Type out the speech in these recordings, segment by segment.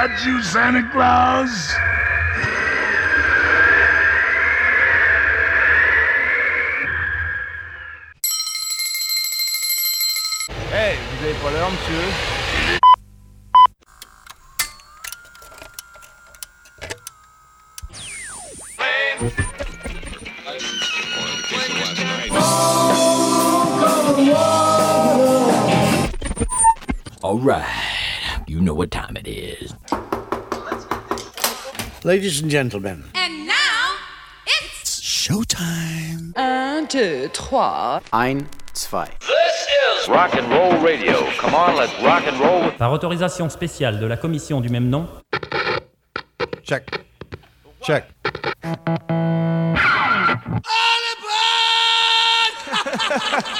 that you, Santa Claus? Hey, vous avez pas l'heure, monsieur All right, you know what time it is. Ladies and gentlemen, And now, it's showtime. Un, deux, trois. Ein, zwei. Rock and roll radio. Come on, let's rock and roll. Par autorisation spéciale de la commission du même nom, Check. Check. Ladies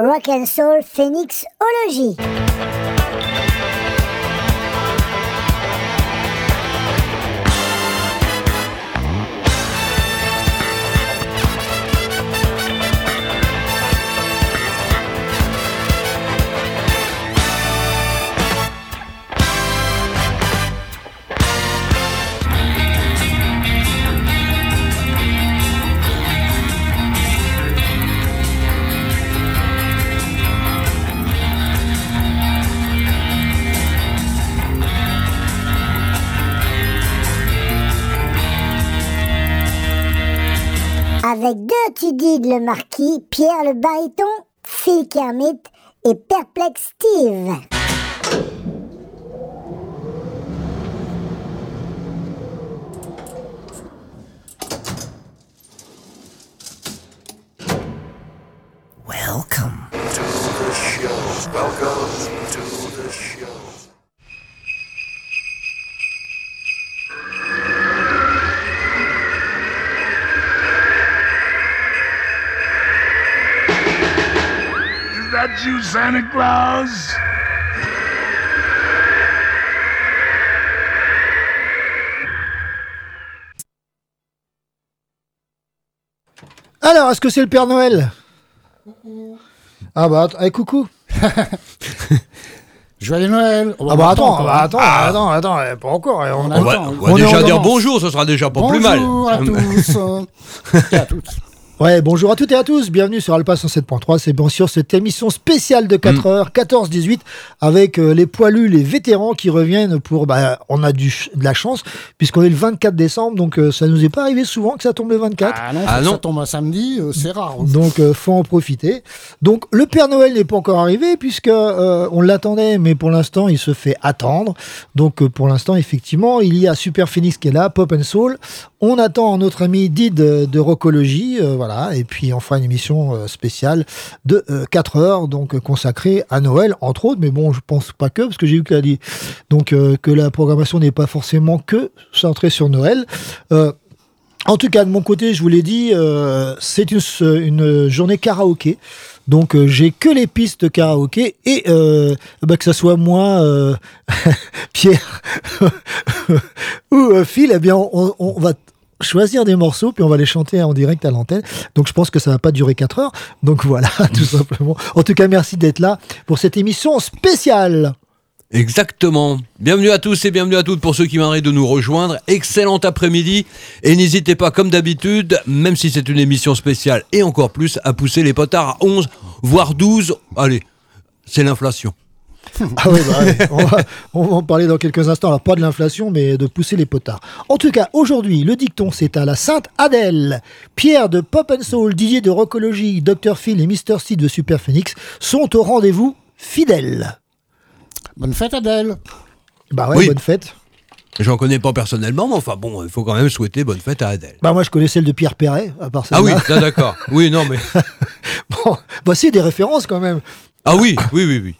Rock and Soul Phoenixology. Tudid le marquis, Pierre le baryton, Phil Kermit et Perplex Steve. Welcome. Is that you, Santa Claus? Alors, est-ce que c'est le Père Noël? Ah bah, att- eh, coucou. Joyeux Noël Ah bah attends, bah, attends, attends, attends, eh, pas encore. eh, on- On on- attend. On va, on va On déjà dire bonjour, ce sera déjà pas plus mal. Bonjour à tous et à toutes. Ouais, bonjour à toutes et à tous, bienvenue sur Alpa 107.3, c'est bien sûr cette émission spéciale de 4 Mm. heures, 14-18, avec euh, les poilus, les vétérans qui reviennent pour, bah, on a du, de la chance, puisqu'on est le 24 décembre, donc euh, ça nous est pas arrivé souvent que ça tombe le 24. Ah non, Ah non. ça tombe un samedi, euh, c'est rare. Donc euh, faut en profiter. Donc le Père Noël n'est pas encore arrivé puisque euh, on l'attendait, mais pour l'instant il se fait attendre. Donc euh, pour l'instant effectivement il y a Super Phoenix qui est là, Pop and Soul. On attend notre ami Did de, euh, et puis on fera une émission euh, spéciale de 4 heures, donc euh, consacrée à Noël entre autres. Mais bon je pense pas que parce que j'ai vu qu'elle a dit donc euh, que la programmation n'est pas forcément que centrée sur Noël. Euh, en tout cas, de mon côté, je vous l'ai dit, euh, c'est une, journée karaoké. Donc, euh, j'ai que les pistes karaoké et euh, bah, que ça soit moi, euh, Pierre ou euh, Phil, eh bien, on, on va choisir des morceaux puis on va les chanter en direct à l'antenne. Donc, je pense que ça va pas durer 4 heures. Donc, voilà, tout simplement. En tout cas, merci d'être là pour cette émission spéciale. Exactement. Bienvenue à tous et bienvenue à toutes pour ceux qui m'arrêtent de nous rejoindre. Excellent après-midi. Et n'hésitez pas, comme d'habitude, même si c'est une émission spéciale et encore plus, à pousser les potards à 11, voire 12. Allez, c'est l'inflation. Ah oui, bah on, va, on va en parler dans quelques instants. Alors, pas de l'inflation, mais de pousser les potards. En tout cas, aujourd'hui, le dicton, c'est à la Sainte Adèle. Pierre de Pop and Soul, Didier de Rockologie, Dr. Phil et Mr. C de Super Phoenix sont au rendez-vous fidèles. Bonne fête Adèle Bah ouais, Oui. bonne fête. J'en connais pas personnellement, mais enfin bon, il faut quand même souhaiter bonne fête à Adèle. Bah moi je connais celle de Pierre Perret, à part ça. Ah oui, d'accord. Oui, non mais. bon, voici des références quand même. Ah oui, oui, oui, oui.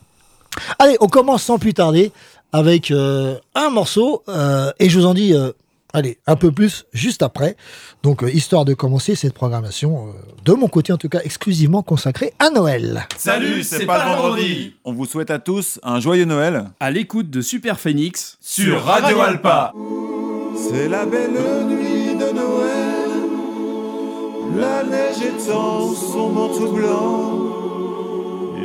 Allez, on commence sans plus tarder avec euh, un morceau, euh, et je vous en dis, euh, allez, un peu plus juste après. Donc, euh, histoire de commencer cette programmation, euh, de mon côté en tout cas, exclusivement consacrée à Noël. Salut, c'est pas le vendredi. On vous souhaite à tous un joyeux Noël. À l'écoute de Super Phoenix sur Radio Alpa. C'est la belle nuit de Noël. La neige étend son manteau blanc.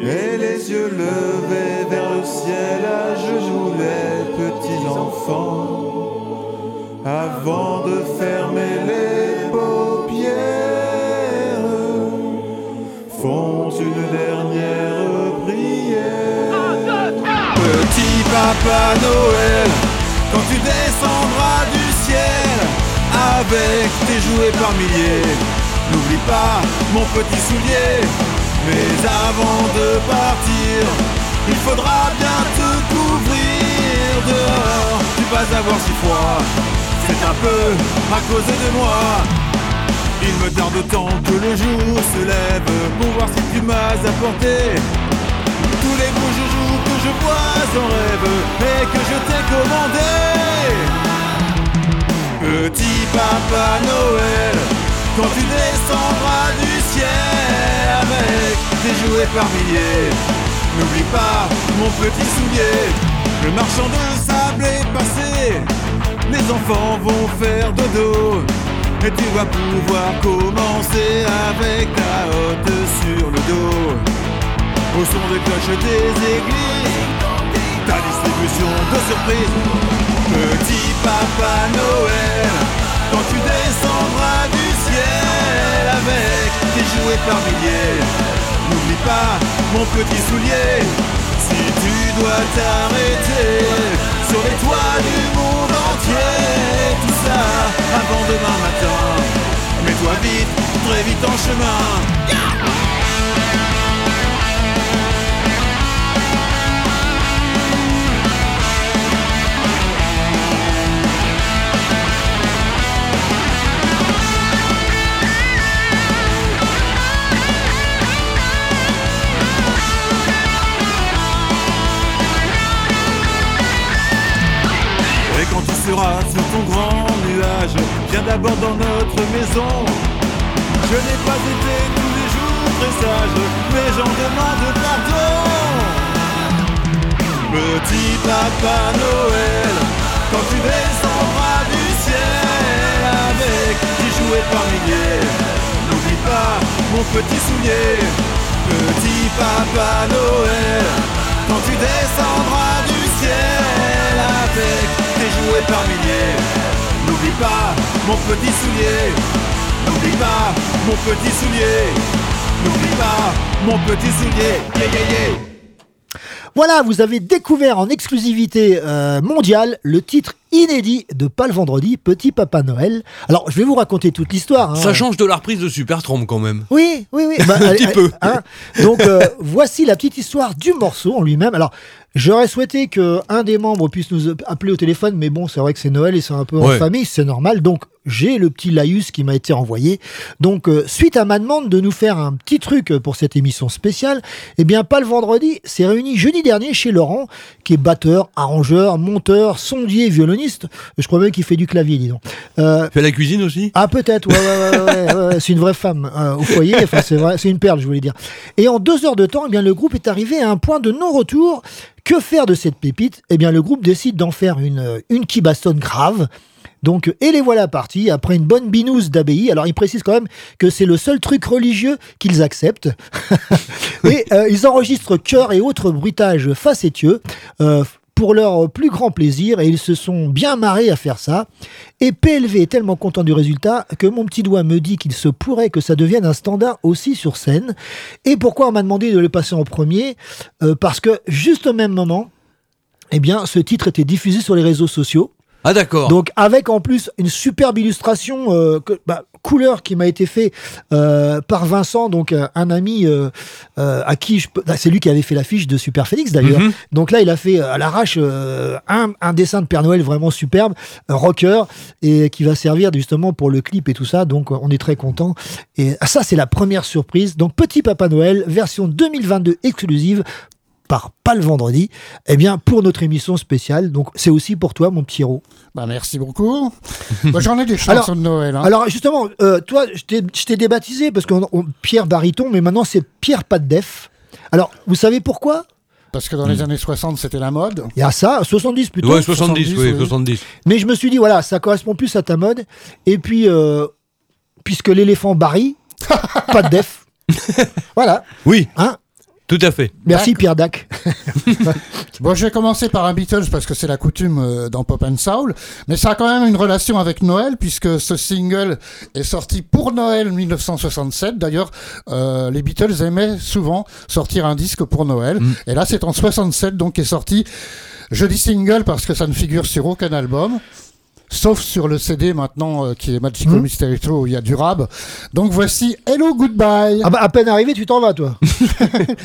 Et les yeux levés vers le ciel, à genoux les petits enfants, avant de fermer les paupières, font une dernière prière. Petit Papa Noël, quand tu descendras du ciel, avec tes jouets par milliers, n'oublie pas mon petit soulier. Mais avant de partir, il faudra bien te couvrir dehors. Tu vas avoir si froid, c'est un peu à cause de moi. Il me tarde tant que le jour se lève pour voir si tu m'as apporté tous les beaux joujoux que je vois en rêve et que je t'ai commandé. Petit Papa Noël, quand tu descendras du avec tes jouets par milliers. N'oublie pas mon petit soulier, le marchand de sable est passé. Les enfants vont faire dodo et tu vas pouvoir commencer avec ta hotte sur le dos. Au son des cloches des églises, ta distribution de surprises. Petit Papa Noël, quand tu descendras du ciel avec jouets par milliers. N'oublie pas mon petit soulier, si tu dois t'arrêter sur les toits du monde entier, tout ça avant demain matin. Mets-toi vite, très vite en chemin. Dans notre maison. Je n'ai pas été tous les jours très sage, mais j'en demande pardon. Petit Papa Noël, quand tu descendras du ciel avec tes jouets par milliers, n'oublie pas mon petit soulier. Petit Papa Noël, quand tu descendras du ciel avec tes jouets par milliers. N'oublie pas mon petit soulier. N'oublie pas mon petit soulier. N'oublie pas mon petit soulier. Yeah, yeah, yeah. Voilà, vous avez découvert en exclusivité euh, mondiale le titre inédit de Pas le vendredi, Petit Papa Noël. Alors, je vais vous raconter toute l'histoire. hein. Ça change de la reprise de Super Trompe quand même. Oui, oui, oui. Un allez, petit allez, peu. hein. Donc, euh, voici la petite histoire du morceau en lui-même. Alors, j'aurais souhaité que un des membres puisse nous appeler au téléphone, mais bon, c'est vrai que c'est Noël et c'est un peu en Ouais. famille, c'est normal. Donc, j'ai le petit laïus qui m'a été envoyé. Donc, euh, suite à ma demande de nous faire un petit truc pour cette émission spéciale, eh bien, pas le vendredi, s'est réuni jeudi dernier chez Laurent, qui est batteur, arrangeur, monteur, sondier, violoniste. Je crois même qu'il fait du clavier, dis donc. Euh, Fait la cuisine aussi? Ah peut-être, ouais, ouais, ouais, ouais, ouais, ouais, c'est une vraie femme euh, au foyer, enfin c'est vrai, c'est une perle, je voulais dire. Et en deux heures de temps, eh bien le groupe est arrivé à un point de non-retour. Que faire de cette pépite? Eh bien le groupe décide d'en faire une euh, une qui bastonne grave. Donc, et les voilà partis après une bonne binouse d'abbaye. Alors, ils précisent quand même que c'est le seul truc religieux qu'ils acceptent. et euh, ils enregistrent chœurs et autres bruitages facétieux euh, pour leur plus grand plaisir et ils se sont bien marrés à faire ça. Et PLV est tellement content du résultat que mon petit doigt me dit qu'il se pourrait que ça devienne un standard aussi sur scène. Et pourquoi on m'a demandé de le passer en premier? Euh, Parce que juste au même moment, eh bien, ce titre était diffusé sur les réseaux sociaux. Ah d'accord. Donc avec en plus une superbe illustration euh, que- bah, couleur qui m'a été fait euh, par Vincent, donc euh, un ami euh, euh, à qui je peux... ah, c'est lui qui avait fait l'affiche de Super Félix d'ailleurs. Mhm. Donc là il a fait euh, à l'arrache euh, un, un dessin de Père Noël vraiment superbe, un rocker et qui va servir justement pour le clip et tout ça. Donc on est très content. Et ça c'est la première surprise. Donc Petit Papa Noël version 2022 exclusive par pas le vendredi, eh bien pour notre émission spéciale. Donc c'est aussi pour toi mon petit Ro. Bah, merci beaucoup. Bah, J'en ai des chansons de Noël. hein. Alors justement, euh, toi, je t'ai- débaptisé parce que Pierre Bariton, mais maintenant c'est Pierre Pas de Def. Alors, vous savez pourquoi? Parce que dans les années 60, c'était la mode. Il y a ça, 70 plutôt. Ouais, 70, oui, 70. Mais je me suis dit, voilà, ça correspond plus à ta mode. Et puis, euh, puisque l'éléphant Barry, pas de def. voilà. Oui. Hein? Tout à fait. Merci Pierre Dac. Bon, je vais commencer par un Beatles parce que c'est la coutume euh, dans Pop and Soul, mais ça a quand même une relation avec Noël puisque ce single est sorti pour Noël 1967. D'ailleurs, euh, les Beatles aimaient souvent sortir un disque pour Noël, et là c'est en 67 donc est sorti. Je dis single parce que ça ne figure sur aucun album. Sauf sur le CD maintenant euh, qui est Magical Mhm. Mystery Tour où il y a du rab. Donc voici Hello Goodbye. Ah bah, à peine arrivé, tu t'en vas, toi.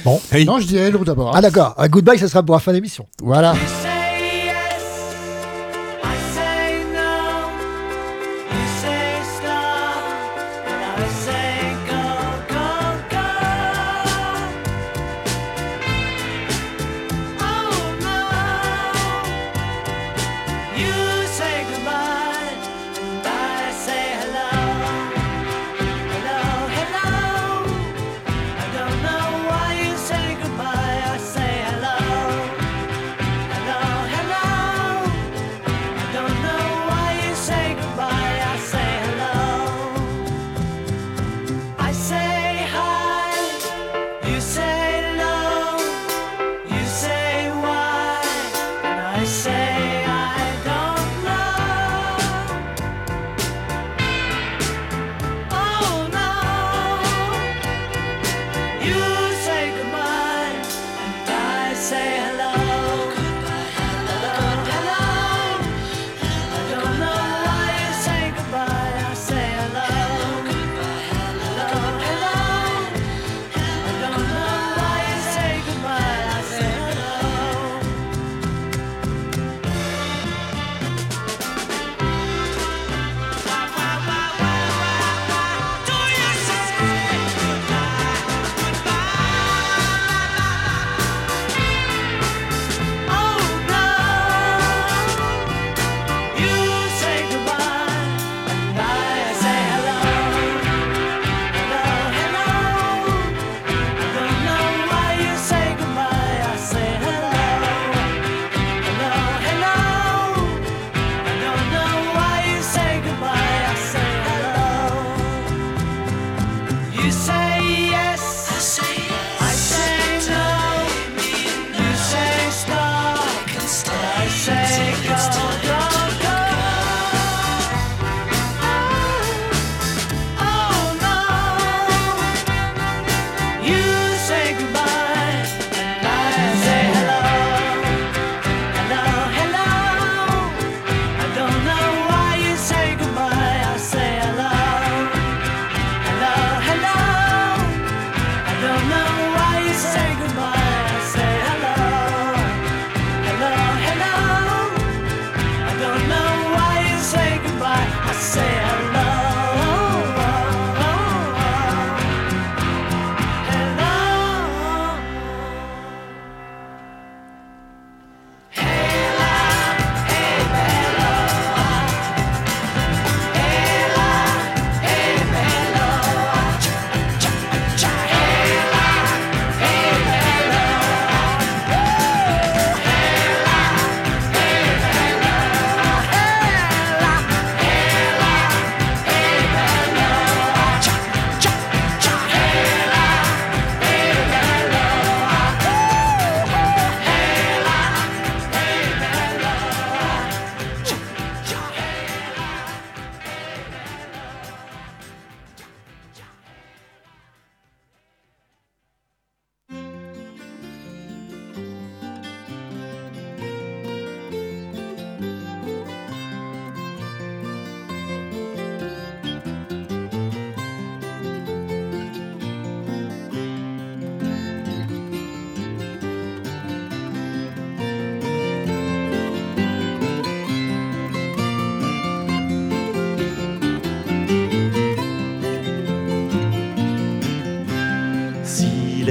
bon. Non, je dis Hello d'abord. Ah d'accord. Ah, goodbye, ça sera pour la fin d'émission. Voilà.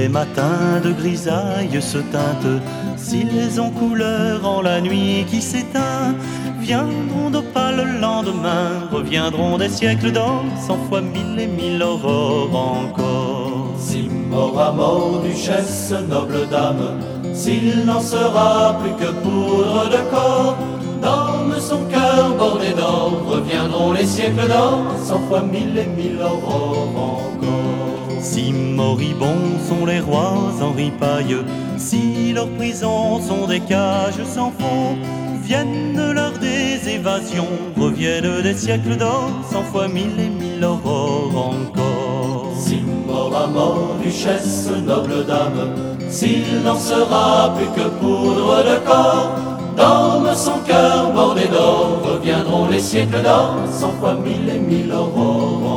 Les matins de grisaille se teintent, s'ils ont couleur en la nuit qui s'éteint, viendront d'opale le lendemain, reviendront des siècles d'or, cent fois mille et mille aurores encore. Si mort à mort, duchesse, noble dame, s'il n'en sera plus que poudre de corps, dans son cœur bordé d'or, reviendront les siècles d'or, cent fois mille et mille aurores encore. Si moribonds sont les rois en ripaille, si leurs prisons sont des cages sans fond, viennent l'heure des évasions, reviennent des siècles d'or, cent fois mille et mille aurores encore. Si mort à mort, duchesse, noble dame, s'il n'en sera plus que poudre de corps, dans son cœur bordé d'or, reviendront les siècles d'or, cent fois mille et mille aurores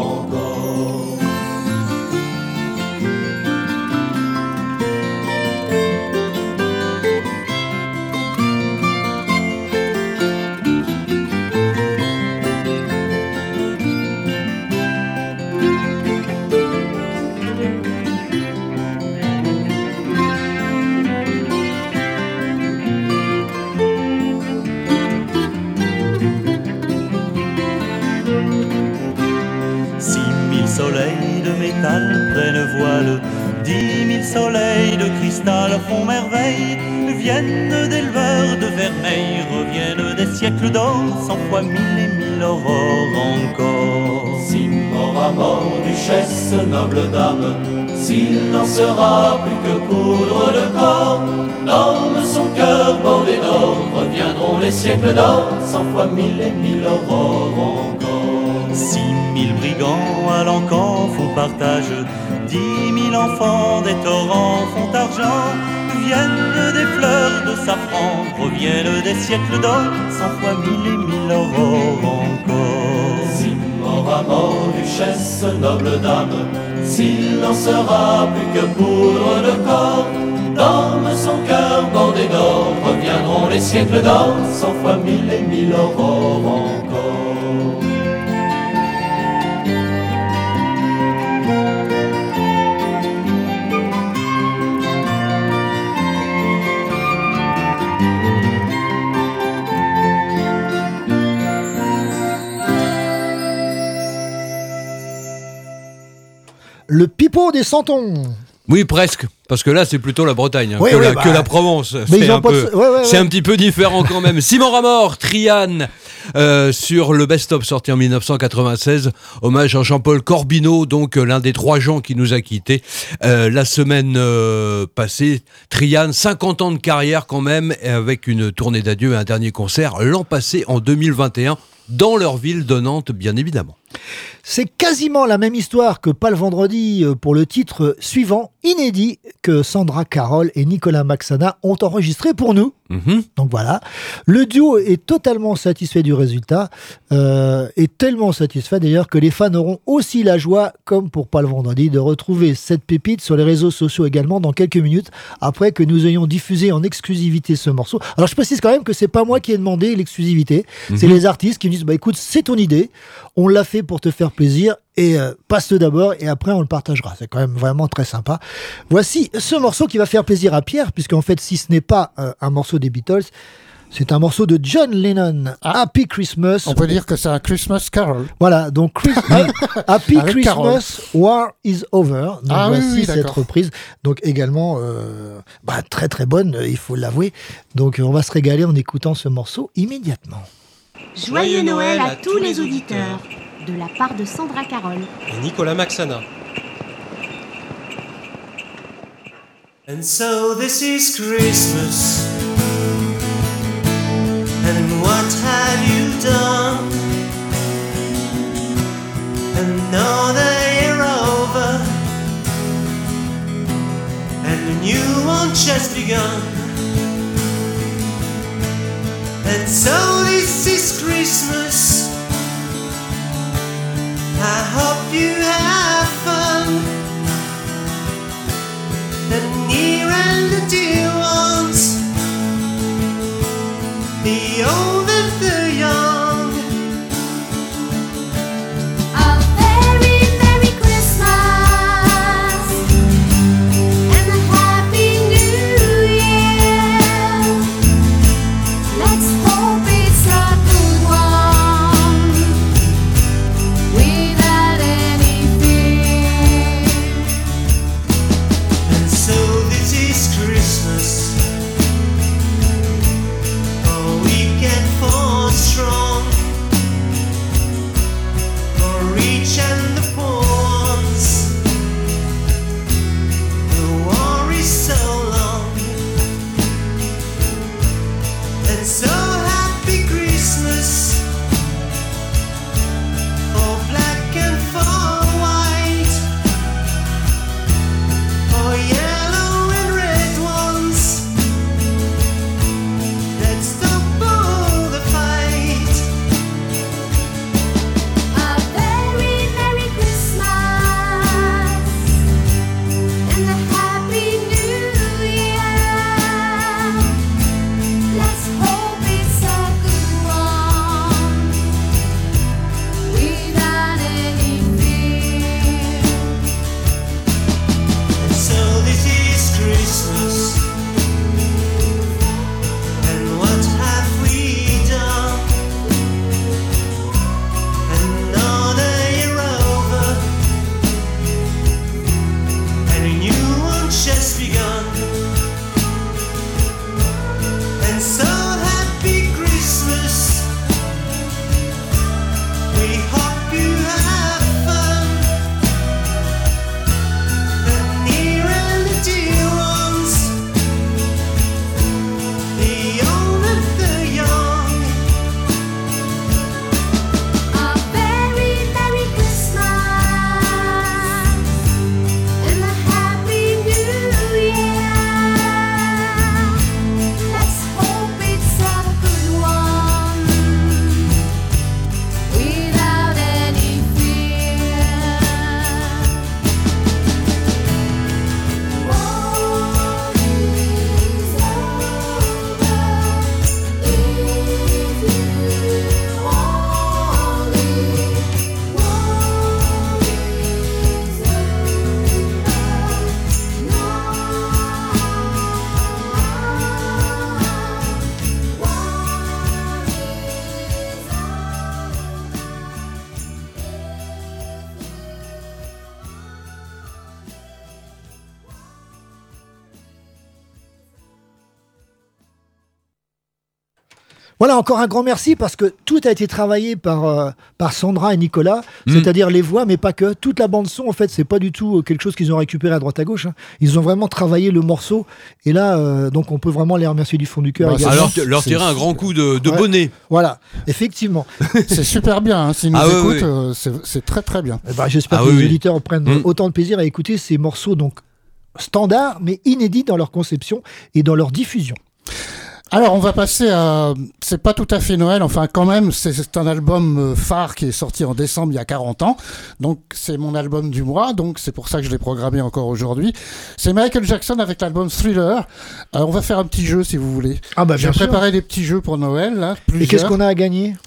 soleils de cristal font merveille, viennent d'éleveurs de vermeil, reviennent des siècles d'or, cent fois mille et mille aurores encore. Si mort à mort, duchesse, noble dame, s'il n'en sera plus que poudre de corps, dans son cœur bordé d'or, reviendront les siècles d'or, cent fois mille et mille aurores encore. Six mille brigands à l'encan font partage, dix mille enfants des torrents font argent, viennent des fleurs de safran, reviennent des siècles d'or, cent fois mille et mille aurores encore. Si mort à mort, duchesse, noble dame, s'il n'en sera plus que poudre de corps, dans son cœur bordé d'or, reviendront les siècles d'or, cent fois mille et mille aurores encore. Des santons. Oui, presque. Parce que là, c'est plutôt la Bretagne hein, Oui, que, oui, la, bah. que la Provence. C'est un, pas peu- de- ouais, ouais, c'est ouais. un petit peu différent quand même. Simon Ramor, Triane, euh, sur le best-of sorti en 1996. Hommage à Jean-Paul Corbineau, donc euh, l'un des trois gens qui nous a quittés euh, la semaine passée. Triane, 50 ans de carrière quand même, et avec une tournée d'adieu et un dernier concert l'an passé, en 2021, dans leur ville de Nantes, bien évidemment. C'est quasiment la même histoire que pas le vendredi euh, pour le titre suivant, inédit, que Sandra Carroll et Nicolas Maxana ont enregistré pour nous. Mhm. Donc voilà. Le duo est totalement satisfait du résultat, euh, et tellement satisfait d'ailleurs que les fans auront aussi la joie, comme pour pas le vendredi, de retrouver cette pépite sur les réseaux sociaux également dans quelques minutes, après que nous ayons diffusé en exclusivité ce morceau. Alors je précise quand même que c'est pas moi qui ai demandé l'exclusivité, c'est Mhm. les artistes qui me disent, bah écoute, c'est ton idée, on l'a fait pour te faire plaisir, et euh, passe-le d'abord, et après on le partagera. C'est quand même vraiment très sympa. Voici ce morceau qui va faire plaisir à Pierre, puisqu'en fait, si ce n'est pas euh, un morceau des Beatles, c'est un morceau de John Lennon, Happy Christmas. On peut dire que c'est un Christmas Carol. Voilà, donc Happy Avec Carol. Christmas, War is Over. Donc Ah voici oui, cette reprise. Donc également euh, bah, très très bonne, il faut l'avouer. Donc euh, on va se régaler en écoutant ce morceau immédiatement. Joyeux Noël à tous les auditeurs, de la part de Sandra Carole. et Nicolas Maxana. And so this is Christmas. And what have you done? Another year over. And a new one just begun. And so this is Christmas. I hope you have fun. The near and the dear Voilà, encore un grand merci parce que tout a été travaillé par, euh, par Sandra et Nicolas, Mm. c'est-à-dire les voix, mais pas que. Toute la bande-son, en fait, c'est pas du tout euh, quelque chose qu'ils ont récupéré à droite à gauche. hein. Ils ont vraiment travaillé le morceau. Et là, euh, donc, on peut vraiment les remercier du fond du cœur. Bah. Alors, leur tirer un grand coup de, de Ouais. bonnet. Voilà, effectivement. C'est super bien, hein, s'ils nous Ah écoutent, euh, c'est très très bien. Eh ben, J'espère Ah que oui, les oui. auditeurs prennent Mm. autant de plaisir à écouter ces morceaux donc standards, mais inédits dans leur conception et dans leur diffusion. Alors, on va passer à. C'est pas tout à fait Noël, enfin, quand même, c'est- un album euh, phare qui est sorti en décembre il y a 40 ans. Donc, c'est mon album du mois, donc c'est pour ça que je l'ai programmé encore aujourd'hui. C'est Michael Jackson avec l'album Thriller. Euh, on va faire un petit jeu si vous voulez. Ah, bah, J'ai bien sûr. préparé des petits jeux pour Noël, là. Et qu'est-ce plusieurs. qu'on a à gagner?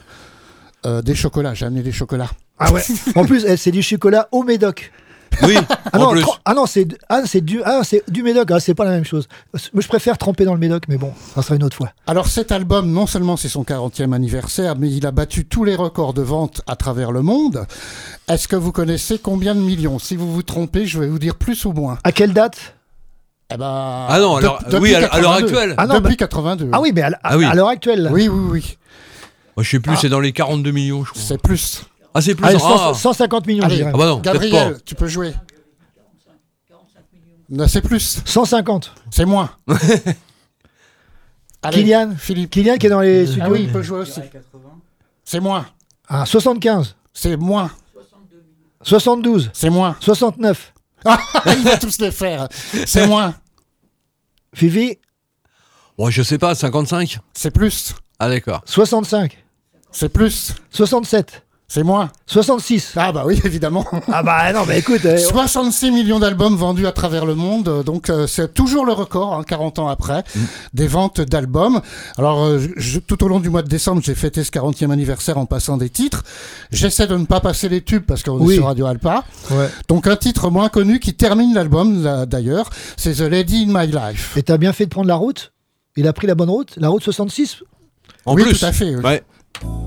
Euh, Des chocolats, j'ai amené des chocolats. Ah ouais. en plus, eh, c'est du chocolat au Médoc. Oui, Ah en non, ah non, c'est ah, c'est du ah c'est du Médoc, ah, c'est pas la même chose. Moi, je préfère tremper dans le Médoc, mais bon, ça sera une autre fois. Alors cet album, non seulement c'est son 40e anniversaire, mais il a battu tous les records de vente à travers le monde. Est-ce que vous connaissez combien de millions? Si vous vous trompez, je vais vous dire plus ou moins. À quelle date? Eh ben, Ah non, alors, oui, à- l'heure 82. actuelle. Ah non, depuis bah- 82. Ah oui, mais à, Ah oui. à l'heure actuelle. Oui, oui, oui. Moi, je sais plus, c'est dans les 42 millions, je crois. C'est plus. Ah, c'est plus. Allez, ah. 100 150 millions, je dirais. Ah bah non, Gabriel, tu peux jouer. C'est plus. 150. C'est moins. Allez, Kylian Philippe. Kylian qui est dans les studios. Ah oui, il peut jouer aussi. C'est moins. Ah, 75. C'est moins. 72. C'est moins. 69. Ah, il va tous les faire. C'est moins. Fifi, Bon, je sais pas, 55 C'est plus. Ah, d'accord. 65. C'est plus. 67. C'est moins. 66. Ah bah oui, évidemment. Ah bah non, mais écoute. euh, 66 millions d'albums vendus à travers le monde, euh, donc euh, c'est toujours le record, hein, 40 ans après, Mm. des ventes d'albums. Alors euh, je- tout au long du mois de décembre, j'ai fêté ce 40e anniversaire en passant des titres. J'essaie de ne pas passer les tubes parce qu'on Oui. est sur Radio Alpa. Ouais. Donc un titre moins connu qui termine l'album d'ailleurs, c'est The Lady in My Life. Et t'as bien fait de prendre la route? Il a pris la bonne route? La route 66 En oui, plus. tout à fait. oui. Ouais. There'll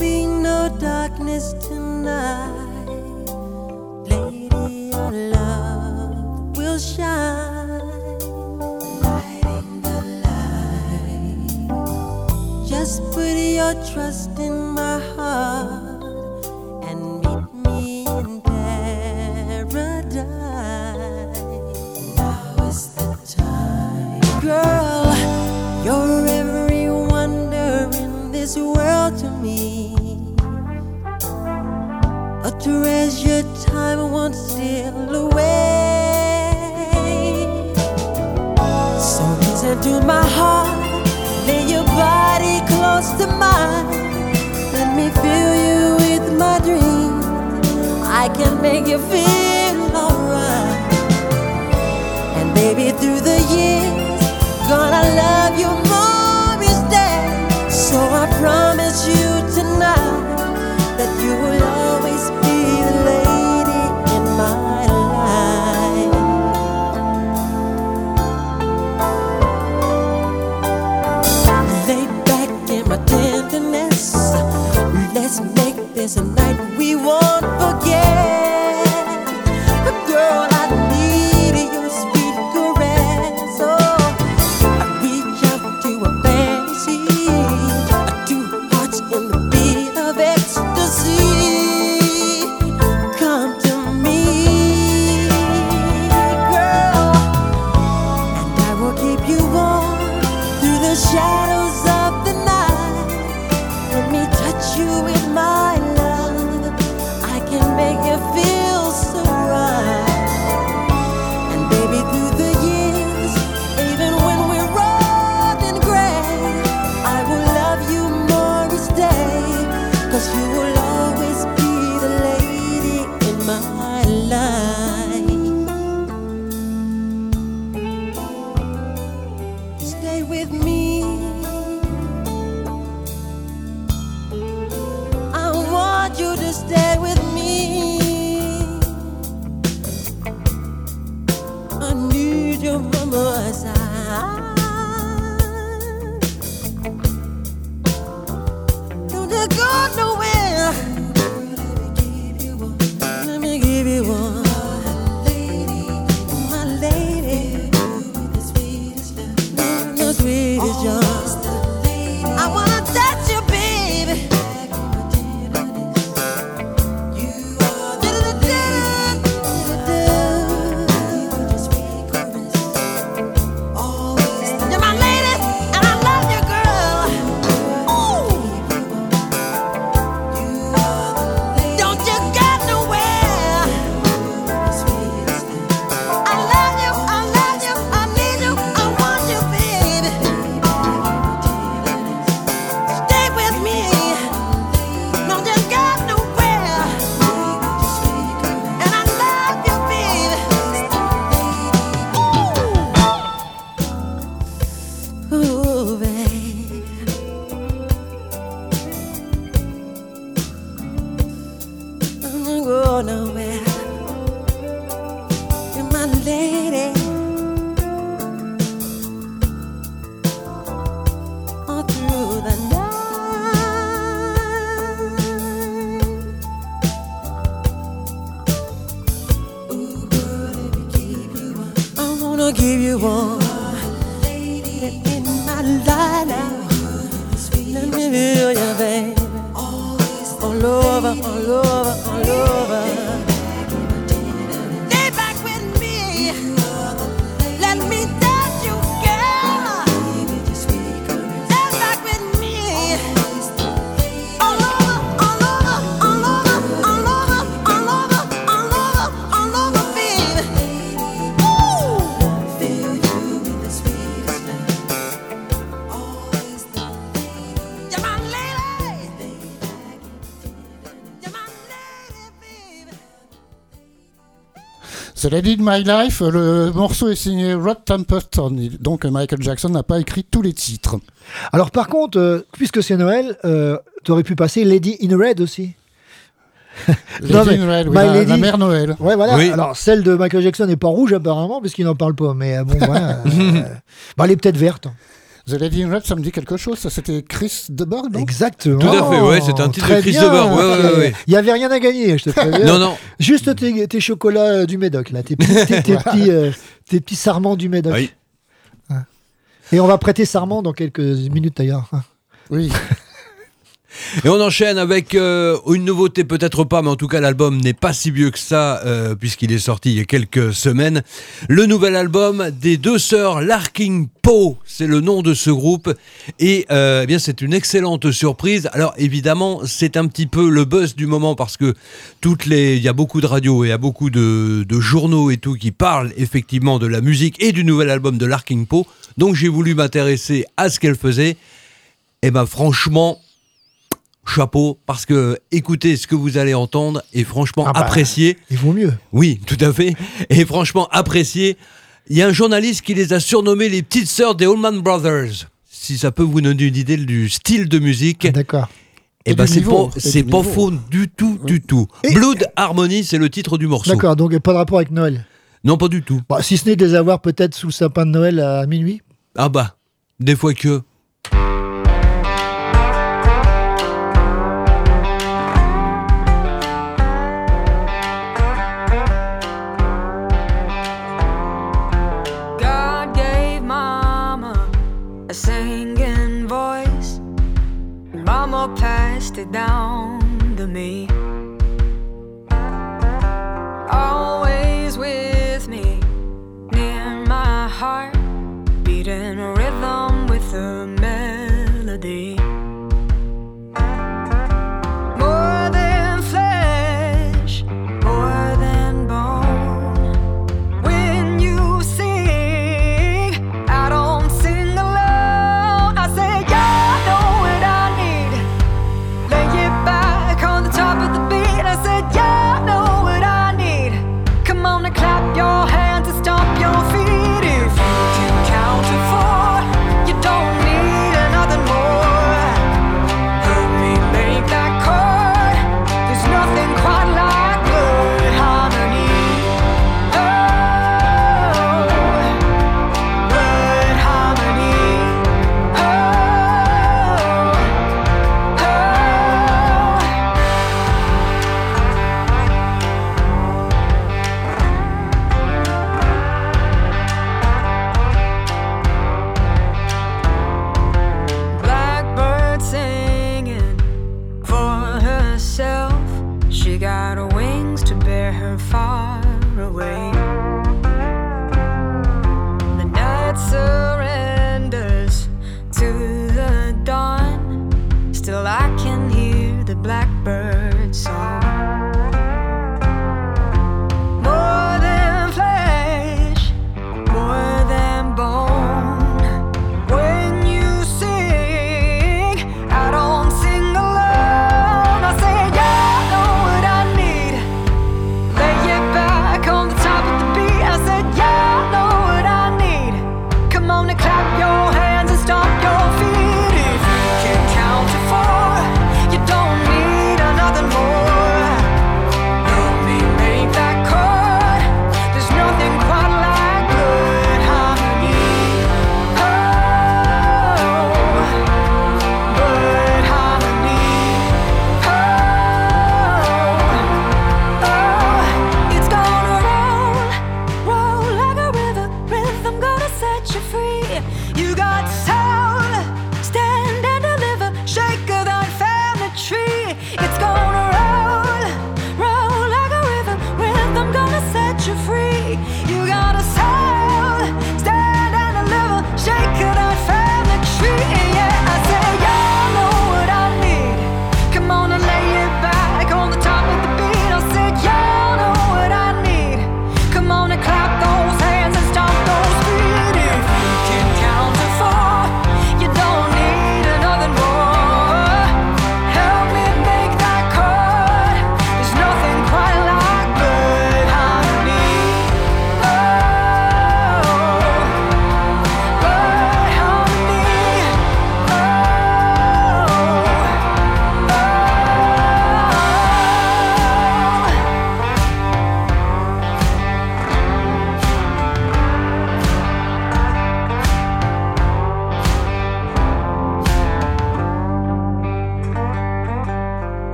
be no darkness tonight. Lady, your love will shine. Lighting the light. Just put your trust in my heart and meet me in paradise. Now is the time. Girl, you're every wonder in this world to me. A treasure time won't steal away. So listen to my heart, lay your body close to mine. Let me fill you with my dreams. I can make you feel alright. And baby, through the years, gonna love you more each day. So I promise you tonight that you will Let's make this a night we won't forget. Lady in My Life, le morceau est signé Rod Temperton, donc Michael Jackson n'a pas écrit tous les titres. Alors par contre, euh, puisque c'est Noël, euh, t'aurais pu passer Lady in Red aussi. Lady Non, mais in Red, oui, la, Lady- la mère Noël. Ouais, voilà. Oui. Alors celle de Michael Jackson n'est pas rouge apparemment, parce qu'il n'en parle pas. Mais euh, bon, voilà. euh, bah, elle est peut-être verte. The Lady in Red, ça me dit quelque chose, ça c'était Chris DeBorg, non? Exactement. Tout à fait, ouais, c'est un titre Très de Chris bien. DeBorg, ouais, ouais, ouais. Il y avait rien à gagner, je te préviens. Non, non. Juste tes, tes chocolats euh, du Médoc, là, tes petits, tes, tes petits, euh, tes petits sarments du Médoc. Oui. Hein. Et on va prêter sarment dans quelques minutes d'ailleurs. Oui. Et on enchaîne avec euh, une nouveauté, peut-être pas, mais en tout cas l'album n'est pas si vieux que ça, euh, puisqu'il est sorti il y a quelques semaines. Le nouvel album des deux sœurs Larking Poe, c'est le nom de ce groupe. Et euh, eh bien c'est une excellente surprise. Alors évidemment, c'est un petit peu le buzz du moment parce que toutes les, il y a beaucoup de radios et il y a beaucoup de, journaux et tout qui parlent effectivement de la musique et du nouvel album de Larking Poe. Donc j'ai voulu m'intéresser à ce qu'elle faisait. Et ben franchement, chapeau, parce que écoutez ce que vous allez entendre et franchement Ah bah, apprécier. Il vaut mieux. Oui, tout à fait. Et franchement apprécier. Il y a un journaliste qui les a surnommés les petites sœurs des Allman Brothers. Si ça peut vous donner une idée du style de musique. D'accord. Et Et ben du c'est pas, c'est pas faux du tout, du tout. Blood Harmony, c'est le titre du morceau. D'accord, donc pas de rapport avec Noël. Non, pas du tout. Bah, si ce n'est de les avoir peut-être sous le sapin de Noël à minuit. Ah bah, des fois que.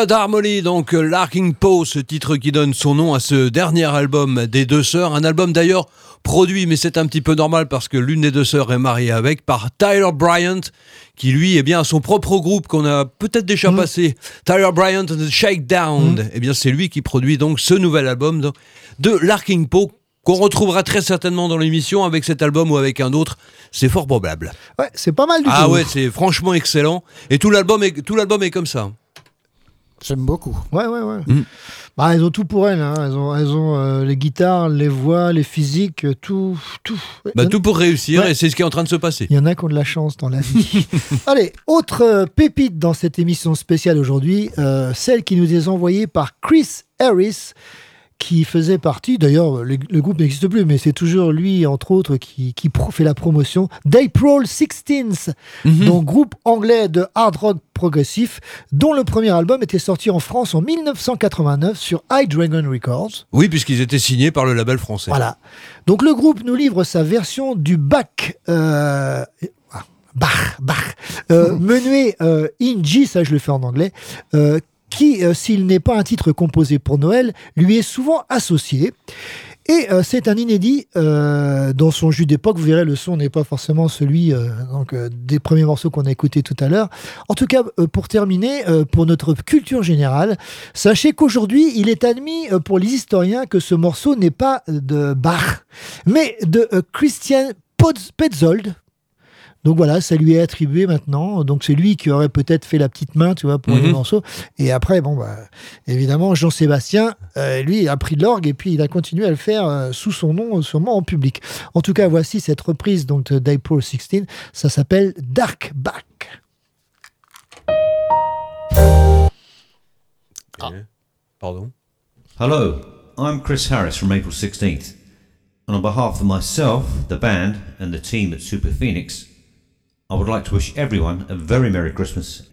Blood Harmony, donc euh, Larking Poe, ce titre qui donne son nom à ce dernier album des deux sœurs. Un album d'ailleurs produit, mais c'est un petit peu normal parce que l'une des deux sœurs est mariée avec, par Tyler Bryant, qui lui est bien son propre groupe qu'on a peut-être déjà passé. Tyler Bryant and the Shakedown. Eh bien, c'est lui qui produit donc ce nouvel album de, de Larking Poe qu'on retrouvera très certainement dans l'émission avec cet album ou avec un autre. C'est fort probable. Ouais, c'est pas mal du Ah tout. ouais, c'est franchement excellent. Et tout l'album est, tout l'album est comme ça. J'aime beaucoup. Ouais, ouais, ouais. Mm. Bah, elles ont tout pour elles. hein. Elles ont, elles ont euh, les guitares, les voix, les physiques, euh, tout. tout. Bah, tout pour réussir Ouais. et c'est ce qui est en train de se passer. Il y en a qui ont de la chance dans la vie. Allez, autre euh, pépite dans cette émission spéciale aujourd'hui, euh, celle qui nous est envoyée par Chris Harris, qui faisait partie, d'ailleurs, le, le groupe n'existe plus, mais c'est toujours lui, entre autres, qui, fait la promotion d'April 16 donc groupe anglais de hard rock progressif, dont le premier album était sorti en France en 1989 sur High Dragon Records. Oui, puisqu'ils étaient signés par le label français. Voilà. Donc le groupe nous livre sa version du Bach. Euh, ah, Bach, Bach, euh, menuet euh, in G, ça je le fais en anglais, euh, qui, euh, s'il n'est pas un titre composé pour Noël, lui est souvent associé. Et euh, c'est un inédit euh, dans son jus d'époque. Vous verrez, le son n'est pas forcément celui euh, des premiers morceaux qu'on a écoutés tout à l'heure. En tout cas, pour terminer, pour notre culture générale, sachez qu'aujourd'hui, il est admis pour les historiens que ce morceau n'est pas de Bach, mais de Christian Petzold. Donc voilà, ça lui est attribué maintenant. Donc c'est lui qui aurait peut-être fait la petite main, tu vois, pour Mhm. les morceaux. Et après, bon, bah, évidemment, Jean-Sébastien, euh, lui, a pris de l'orgue et puis il a continué à le faire euh, sous son nom, euh, sûrement en public. En tout cas, voici cette reprise donc de d'April 16. Ça s'appelle Dark Back. Pardon? Hello, I'm Chris Harris from April 16th. And on behalf of myself, the band, and the team at Super Phoenix, I would like to wish everyone a very Merry Christmas.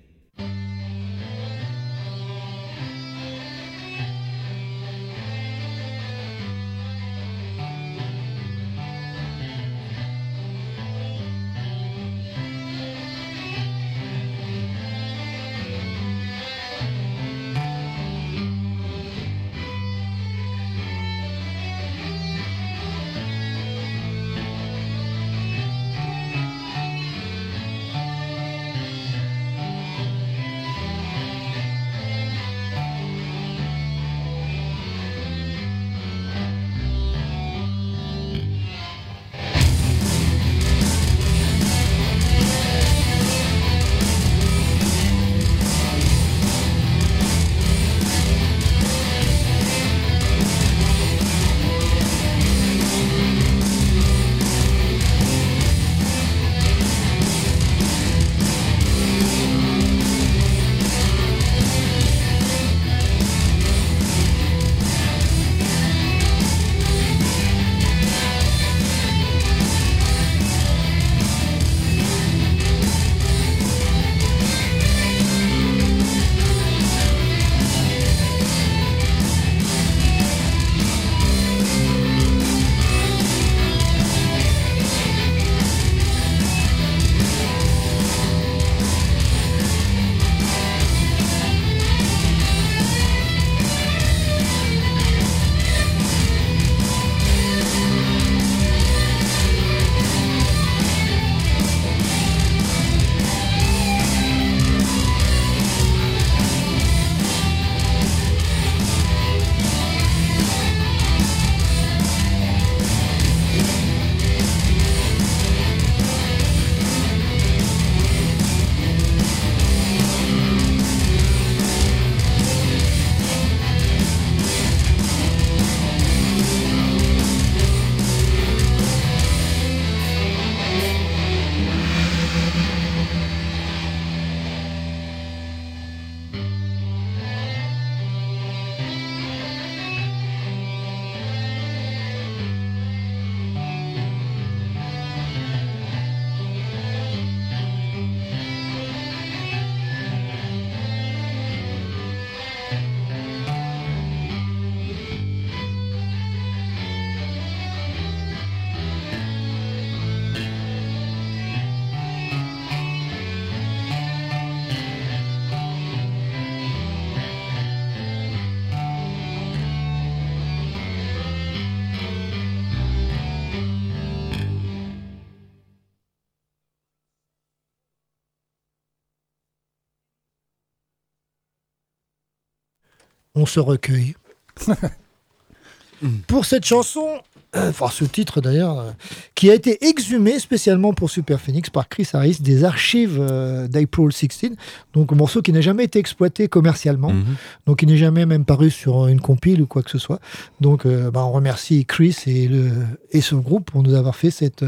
Se recueille. pour cette chanson, euh, enfin ce titre d'ailleurs, euh, qui a été exhumé spécialement pour Super Phoenix par Chris Harris des archives euh, d'April 16, donc un morceau qui n'a jamais été exploité commercialement, Mhm. donc il n'est jamais même paru sur une compile ou quoi que ce soit. Donc euh, bah, on remercie Chris et, le, et son groupe pour nous avoir fait cette,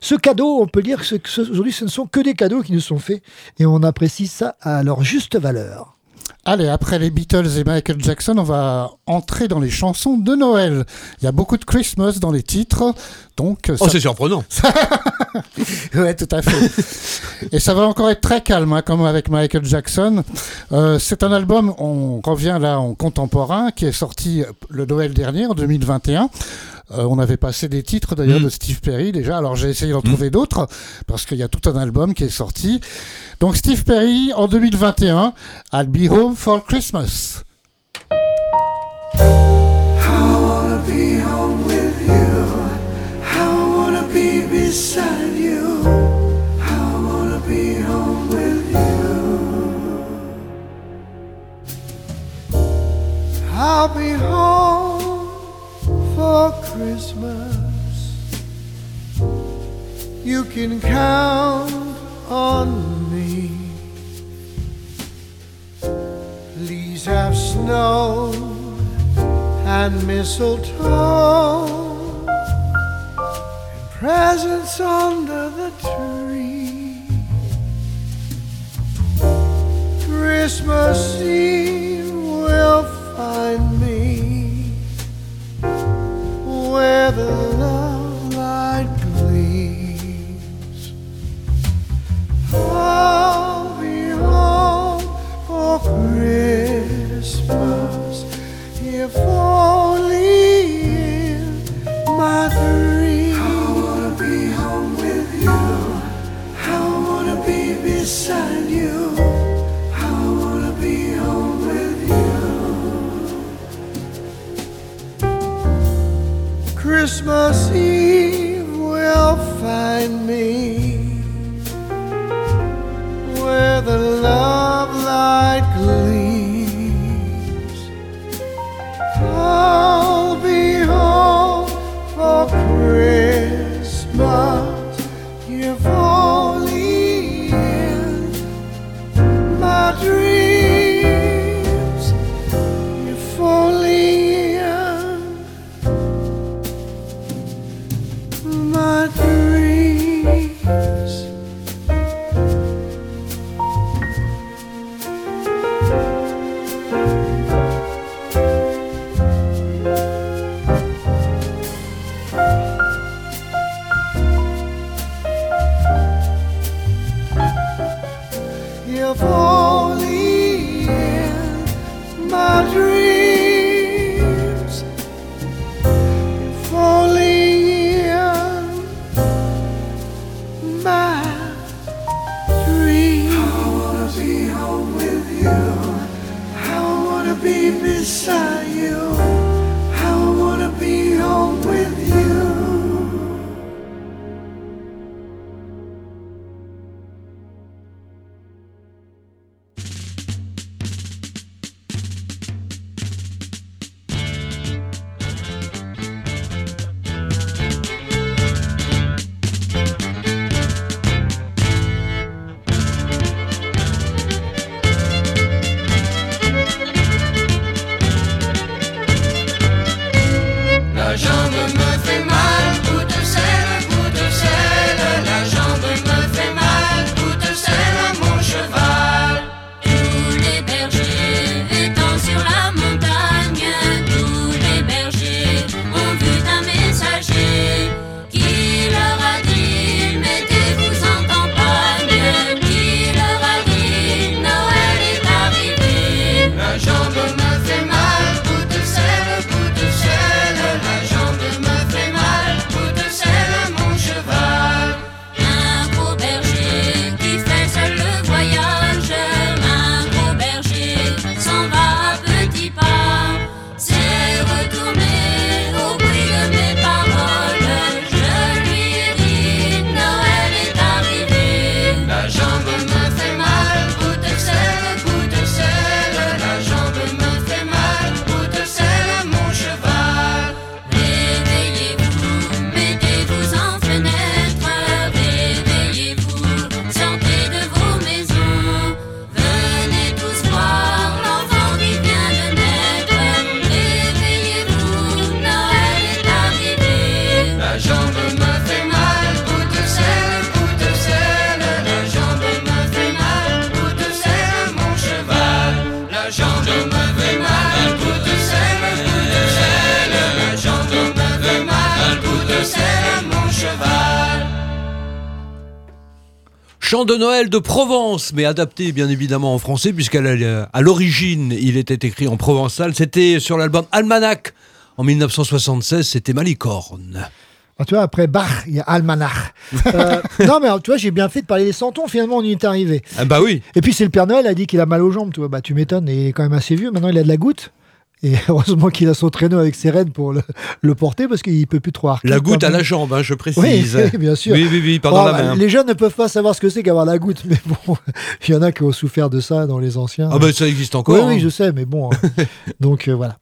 ce cadeau. On peut dire que aujourd'hui ce ne sont que des cadeaux qui nous sont faits et on apprécie ça à leur juste valeur. Allez, après les Beatles et Michael Jackson, on va entrer dans les chansons de Noël. Il y a beaucoup de Christmas dans les titres, donc... Oh, c'est surprenant. ouais, tout à fait. Et ça va encore être très calme, hein, comme avec Michael Jackson. Euh, c'est un album, on revient là en contemporain, qui est sorti le Noël dernier, en 2021. Euh, on avait passé des titres d'ailleurs Mm. de Steve Perry déjà, alors j'ai essayé d'en trouver d'autres, parce qu'il y a tout un album qui est sorti. Donc Steve Perry, en 2021, I'll Be Home for Christmas. I wanna be home beside you. I wanna be home with you. I'll be home for Christmas. You can count on me. Please have snow and mistletoe presents under the tree. Christmas Eve will find me where the love light gleams. I'll be home for Christmas if only beside you. I wanna be home with you. Christmas Eve will find me where the love de Noël de Provence, mais adapté bien évidemment en français, puisqu'à à l'origine il était écrit en provençal. C'était sur l'album Almanach en 1976, c'était Malicorne. Ah, tu vois, après Bach, il y a Almanach. Euh, non, mais tu vois, j'ai bien fait de parler des santons. Finalement, on y est arrivé. Ah bah oui. Et puis, c'est le Père Noël a dit qu'il a mal aux jambes. Tu vois, bah, tu m'étonnes. Il est quand même assez vieux. Maintenant, il a de la goutte. Et heureusement qu'il a son traîneau avec ses rênes pour le, le porter parce qu'il peut plus trop arquer. La goutte à la jambe, hein, je précise. oui, bien sûr. Oui, oui, oui, pardon Oh, la bah, main. Les jeunes ne peuvent pas savoir ce que c'est qu'avoir la goutte, mais bon, il y en a qui ont souffert de ça dans les anciens. Ah bah ça existe encore. Oui, hein. oui, je sais, mais bon. hein. Donc euh, voilà.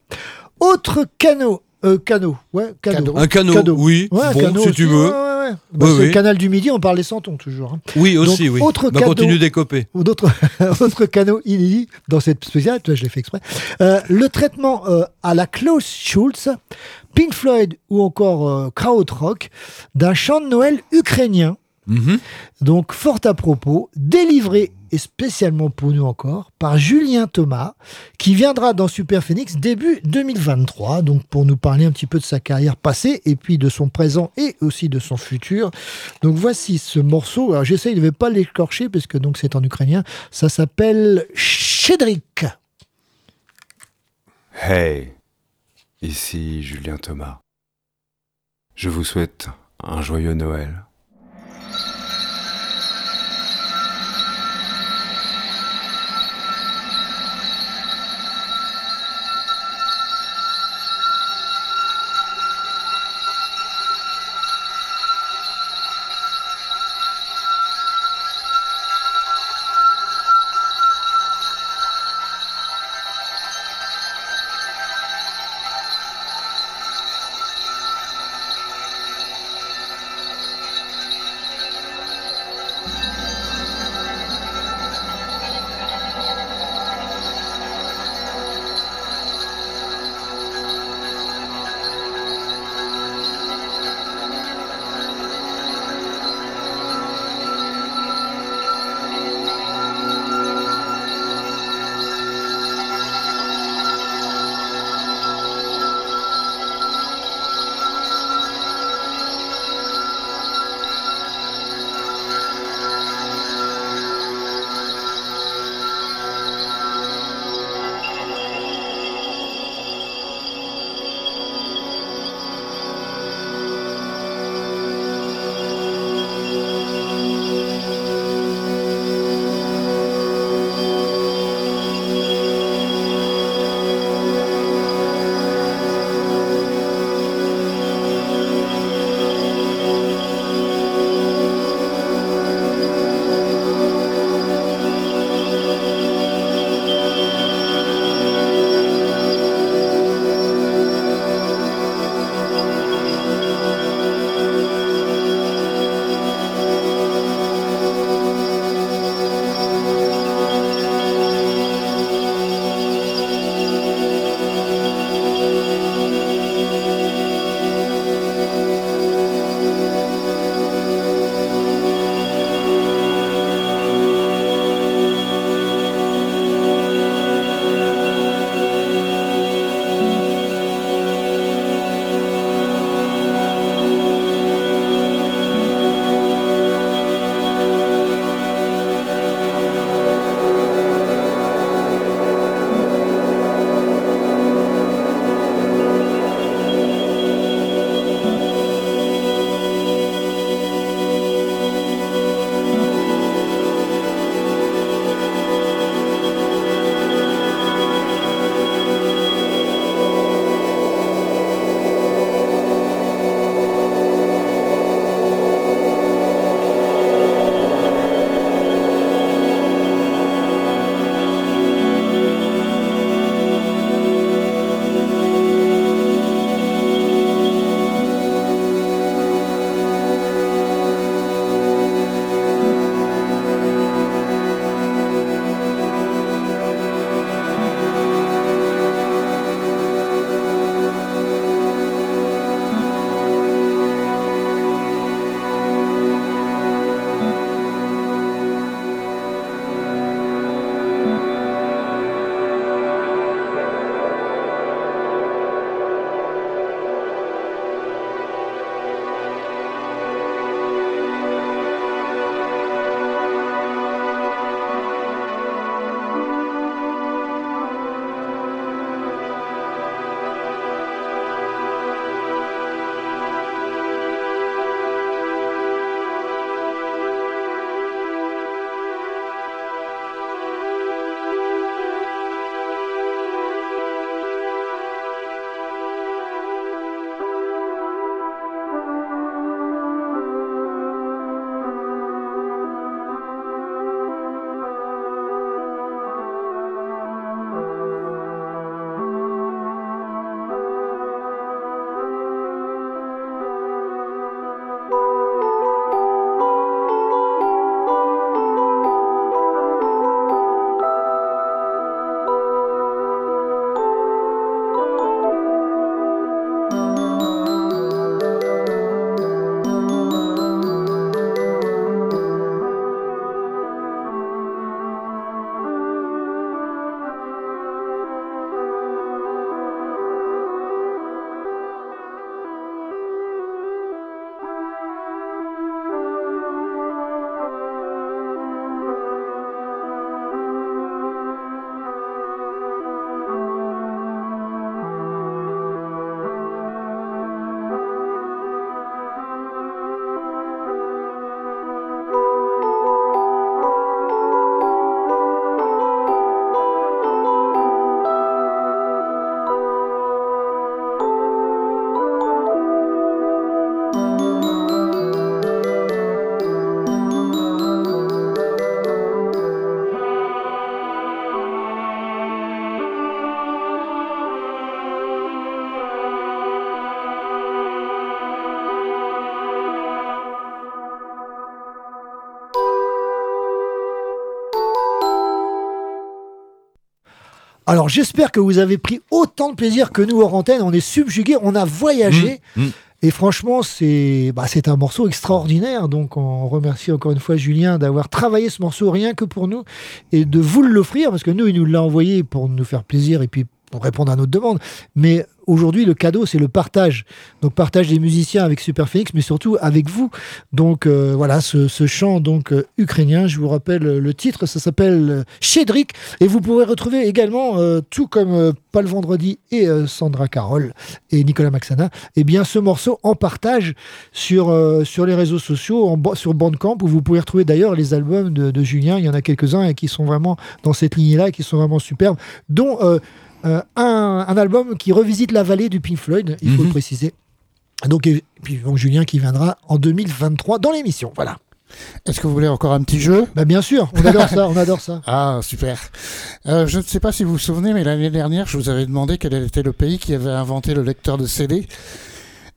Autre canot. Euh, canot, ouais, canot. Un canot, oui. Ouais, un Bon, canot si aussi, tu veux. ouais, ouais, ouais. Bah, Oui, c'est oui. le canal du Midi, on parle des santons toujours. hein. Oui, aussi, Donc, oui. Autre Bah, cadeau, continue d'écoper. ou d'autres autre canot inédit dans cette spéciale, je l'ai fait exprès. Euh, le traitement euh, à la Klaus Schulz, Pink Floyd ou encore euh, Krautrock d'un chant de Noël ukrainien. Mhm. Donc, fort à propos, délivré et spécialement pour nous encore par Julien Thomas, qui viendra dans Super Phoenix début 2023, donc pour nous parler un petit peu de sa carrière passée et puis de son présent et aussi de son futur. Donc voici ce morceau. Alors j'essaye de ne pas l'écorcher parce que donc c'est en ukrainien. Ça s'appelle Chédric. Hey, ici Julien Thomas. Je vous souhaite un joyeux Noël. Alors j'espère que vous avez pris autant de plaisir que nous hors antenne. On est subjugués, on a voyagé. Mmh, mmh. Et franchement, c'est bah, c'est un morceau extraordinaire. Donc, on remercie encore une fois Julien d'avoir travaillé ce morceau rien que pour nous et de vous l'offrir parce que nous, il nous l'a envoyé pour nous faire plaisir et puis pour répondre à notre demande. Mais aujourd'hui, le cadeau, c'est le partage. Donc, partage des musiciens avec Super Phoenix, mais surtout avec vous. Donc, euh, voilà, ce, chant donc euh, ukrainien, je vous rappelle euh, le titre, ça s'appelle Chédric. Et vous pourrez retrouver également, tout comme Paul Vendredi et Sandra Carole et Nicolas Maxana, eh bien, ce morceau en partage sur, sur les réseaux sociaux, sur Bandcamp, où vous pouvez retrouver d'ailleurs les albums de, Julien. Il y en a quelques-uns et qui sont vraiment dans cette lignée-là et qui sont vraiment superbes, dont un, un album qui revisite la vallée du Pink Floyd, il faut Mhm. le préciser. Donc, et puis donc, Julien qui viendra en 2023 dans l'émission. Voilà. Est-ce que vous voulez encore un petit jeu? Bah, bien sûr, on adore ça, on adore ça. Ah, super. Euh, je ne sais pas si vous vous souvenez, mais l'année dernière, je vous avais demandé quel était le pays qui avait inventé le lecteur de CD.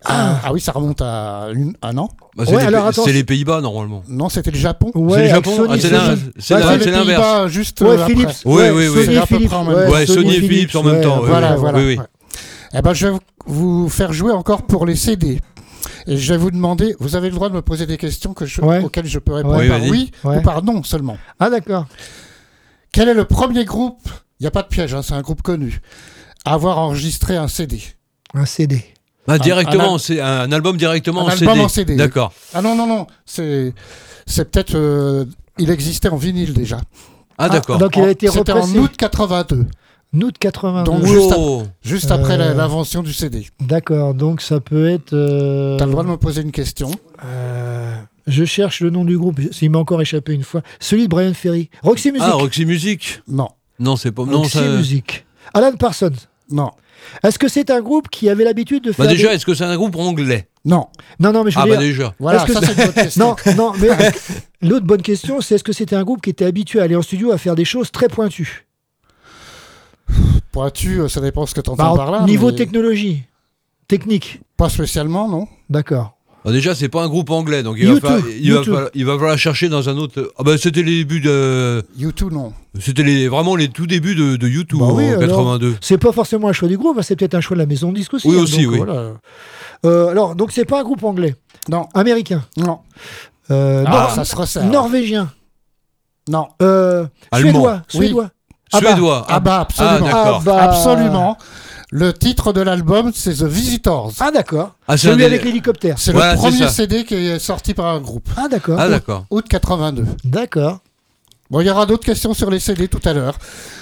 Ah, ah oui, ça remonte à une- un an. Bah, c'est les, c'est les Pays-Bas normalement. Non, c'était le Japon. c'est le Japon Ah, c'est l'inverse. Pays-Bas, juste Ouais, euh, Philips. après. Oui, Ouais, oui, oui. Sony C'est et Philips. en même Ouais, temps. Ouais, Sony et Philips en même temps. oui, voilà, oui, voilà. oui, oui. ouais. Eh ben, je vais vous faire jouer encore pour les CD. Et je vais vous demander, vous avez le droit de me poser des questions que je- Ouais. auxquelles je peux répondre Ouais, par oui Ouais. ou par non seulement. Ah, d'accord. Quel est le premier groupe, il n'y a pas de piège, hein, c'est un groupe connu, à avoir enregistré un CD Un CD. Ah, directement, c'est un album directement Un en album CD. en CD. D'accord. Ah non, non, non, c'est c'est peut-être... euh, il existait en vinyle déjà. Ah, d'accord. donc il a été C'était en août 82, Août 82. donc juste, ap- juste après Euh, l'invention du CD. D'accord, donc ça peut être. euh, T'as le droit de me poser une question? Euh, je cherche le nom du groupe, il m'a encore échappé une fois. Celui de Brian Ferry. Roxy Music. Ah, Roxy Music Non, Non, c'est pas. Non, Roxy ça. Music. Alan Parsons. non, Est-ce que c'est un groupe qui avait l'habitude de faire. Bah, déjà, des- est-ce que c'est un groupe anglais? Non. Non, non, mais je veux Ah, dire. bah, déjà. Voilà, que ça c'est- c'est une bonne question. Non, non, mais l'autre bonne question, c'est est-ce que c'était un groupe qui était habitué à aller en studio à faire des choses très pointues? Pointu, euh, ça dépend ce que t'entends Bah, par là. Niveau mais technologie, technique. Pas spécialement, non D'accord. Ah, déjà, c'est pas un groupe anglais, donc il, YouTube, va, falloir, il, va, YouTube. falloir, il va falloir chercher dans un autre. Ah, bah, c'était les débuts de. U2, non. C'était les, vraiment les tout débuts de, de YouTube Bah en oui, alors. 82. C'est pas forcément un choix du groupe, hein, c'est peut-être un choix de la maison de disque aussi. Oui, hein, aussi, donc, oui. voilà. Euh, alors, donc c'est pas un groupe anglais, Non, américain, non. euh, Ah, nor- ça se resserre. norvégien, Non. euh, Allemand. suédois, suédois. Ah bah. Suédois. Ah bah, absolument. Ah, d'accord. Ah bah. Absolument. Le titre de l'album, c'est The Visitors. Ah d'accord. Ah, c'est Celui des- avec l'hélicoptère. C'est Voilà, le c'est premier ça. CD qui est sorti par un groupe. Ah d'accord. Ah, d'accord. Août 82. D'accord. Bon, il y aura d'autres questions sur les CD tout à l'heure.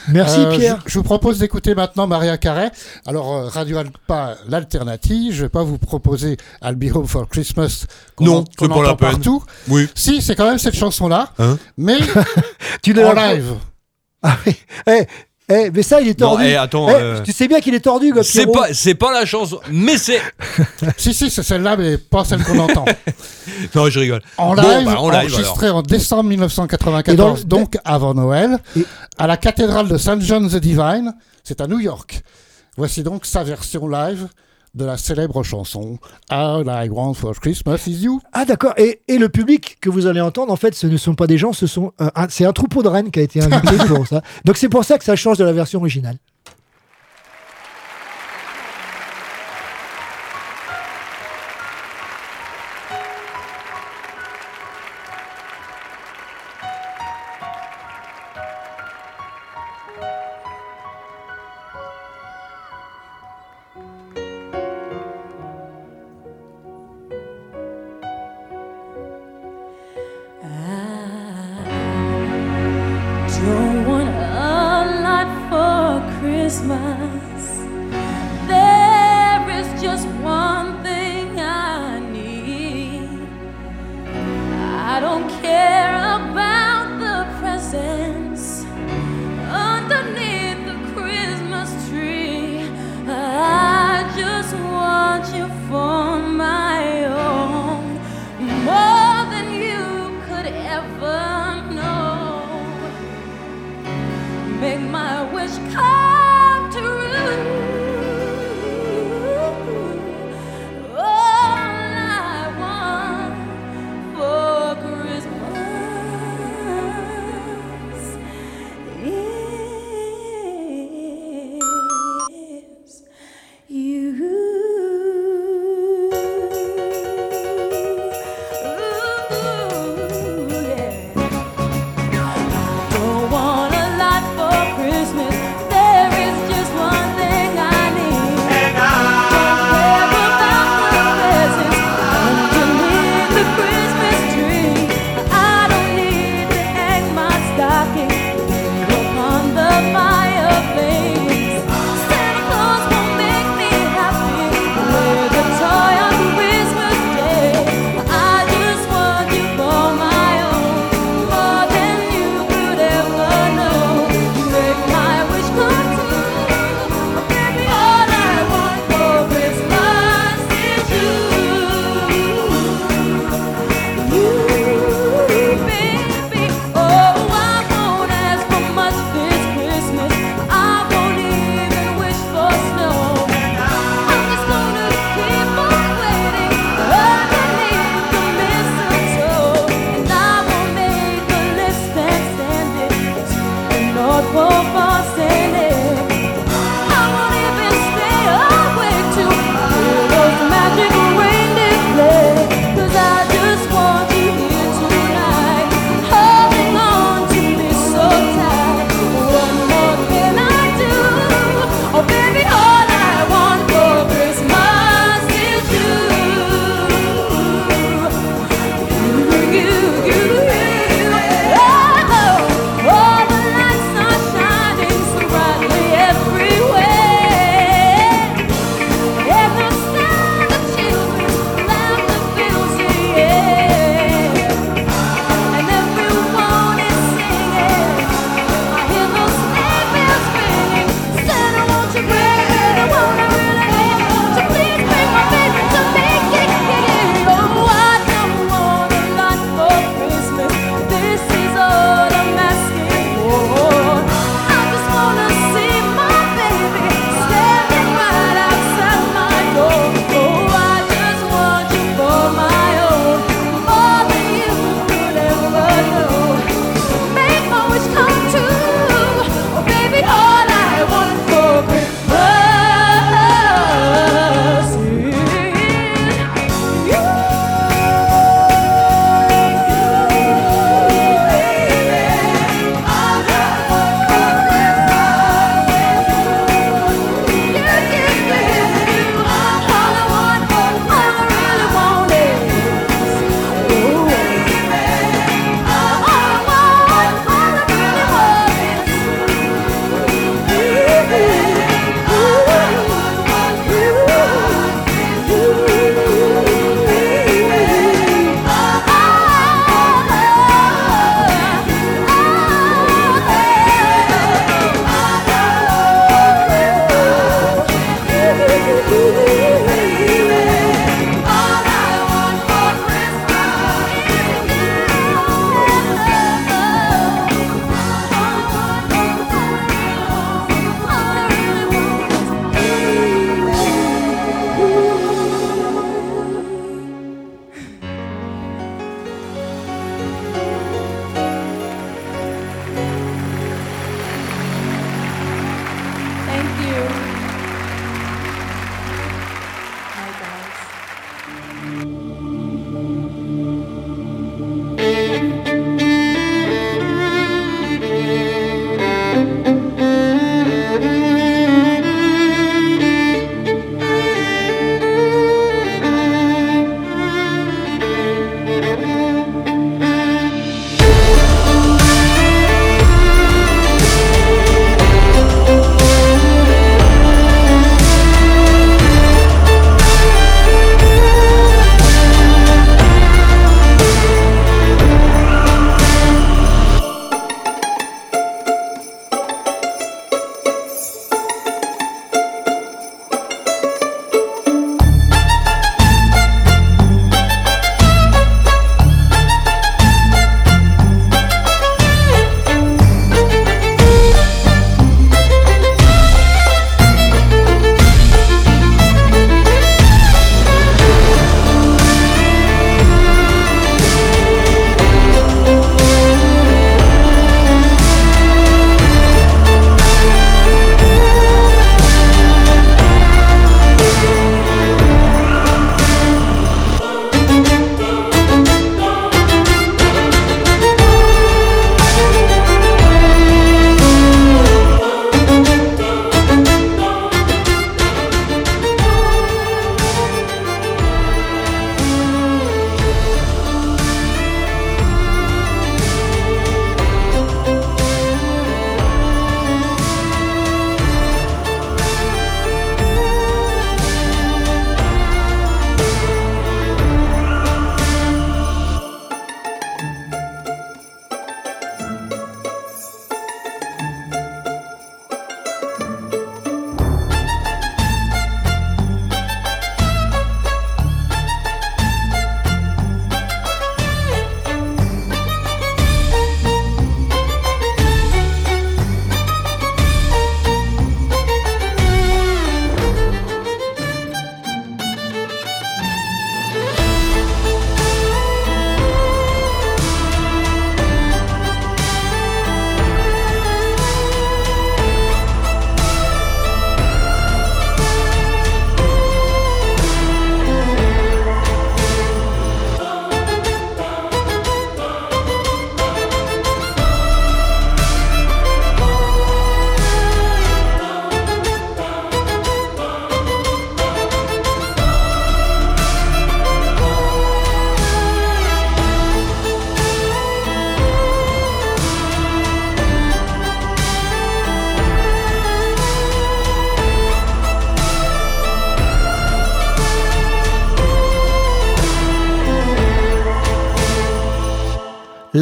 Merci Euh, Pierre. Je, je vous propose d'écouter maintenant Maria Carey. Alors, euh, Radio Alpa, l'alternative. Je vais pas vous proposer I'll Be Home for Christmas. qu'on Non, en- c'est qu'on pas la entend peine. partout. Oui. Si, c'est quand même cette chanson-là. Hein mais Tu en live. Ah oui. Eh, eh, mais ça il est Non, tordu. eh, attends, Eh, euh, Tu sais bien qu'il est tordu, C'est pas, c'est pas la chanson, mais c'est. si, si, c'est celle-là, mais pas celle qu'on entend. Non, je rigole. En Bon, live, bah, en live, alors. enregistré en décembre 1994, Et dans le- donc avant Noël, Et- à la cathédrale de St. John the Divine, c'est à New York. Voici donc sa version live de la célèbre chanson All I Want for Christmas is You. Ah d'accord. Et, et le public que vous allez entendre, en fait, ce ne sont pas des gens, ce sont euh, c'est un troupeau de rennes qui a été invité pour ça. Donc c'est pour ça que ça change de la version originale.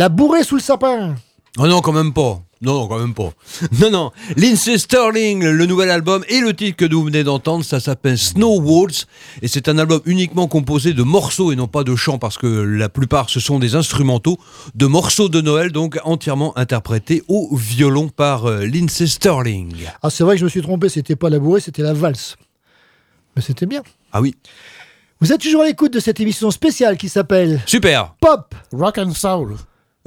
La bourrée sous le sapin. Oh non, quand même pas. Non, non, quand même pas. Non, non. Lindsay Sterling, le nouvel album et le titre que vous venez d'entendre, ça s'appelle Snow Waltz. Et c'est un album uniquement composé de morceaux et non pas de chants parce que la plupart ce sont des instrumentaux, de morceaux de Noël, donc entièrement interprétés au violon par euh, Lindsay Sterling. Ah, c'est vrai que je me suis trompé, c'était pas la bourrée, c'était la valse. Mais c'était bien. Ah oui. Vous êtes toujours à l'écoute de cette émission spéciale qui s'appelle Super. Pop. Rock and Soul.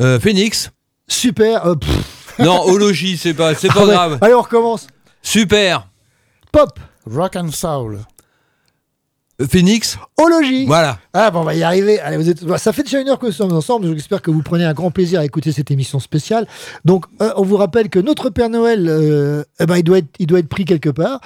Euh, Phoenix. Super. euh, pff. Non, Ologie, c'est pas, c'est pas Ah ouais. grave. Allez, on recommence. Super. Pop. Rock and Soul. Euh, Phoenix. Ologie. Voilà. Ah bon, on va y arriver. Allez, vous êtes... bah, Ça fait déjà une heure que nous sommes ensemble. J'espère que vous prenez un grand plaisir à écouter cette émission spéciale. Donc, euh, on vous rappelle que notre Père Noël, euh, eh ben, il, doit être, il doit être pris quelque part.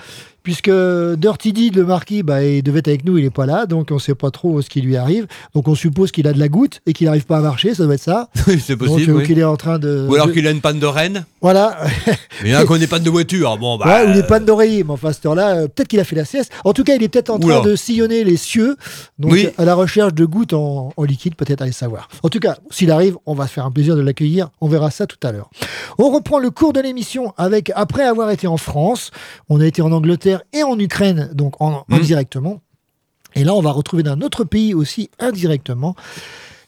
Puisque Dirty Did, le marquis, bah, il devait être avec nous, il n'est pas là, donc on ne sait pas trop ce qui lui arrive. Donc on suppose qu'il a de la goutte et qu'il n'arrive pas à marcher, ça doit être ça. C'est possible. Donc, euh, oui. qu'il est en train de. Ou alors qu'il a une panne de reine. Voilà. Mais il y en a qui ont des pannes de voiture. Bon, bah. Ouais, ou des pannes d'oreiller, mais enfin, à cette heure-là, euh, peut-être qu'il a fait la sieste. En tout cas, il est peut-être en train de sillonner les cieux, donc Oui. à la recherche de gouttes en, en liquide, peut-être aller savoir. En tout cas, s'il arrive, on va se faire un plaisir de l'accueillir. On verra ça tout à l'heure. On reprend le cours de l'émission avec, après avoir été en France, on a été en Angleterre et en Ukraine, donc en, Mmh. indirectement. Et là, on va retrouver d'un autre pays aussi indirectement.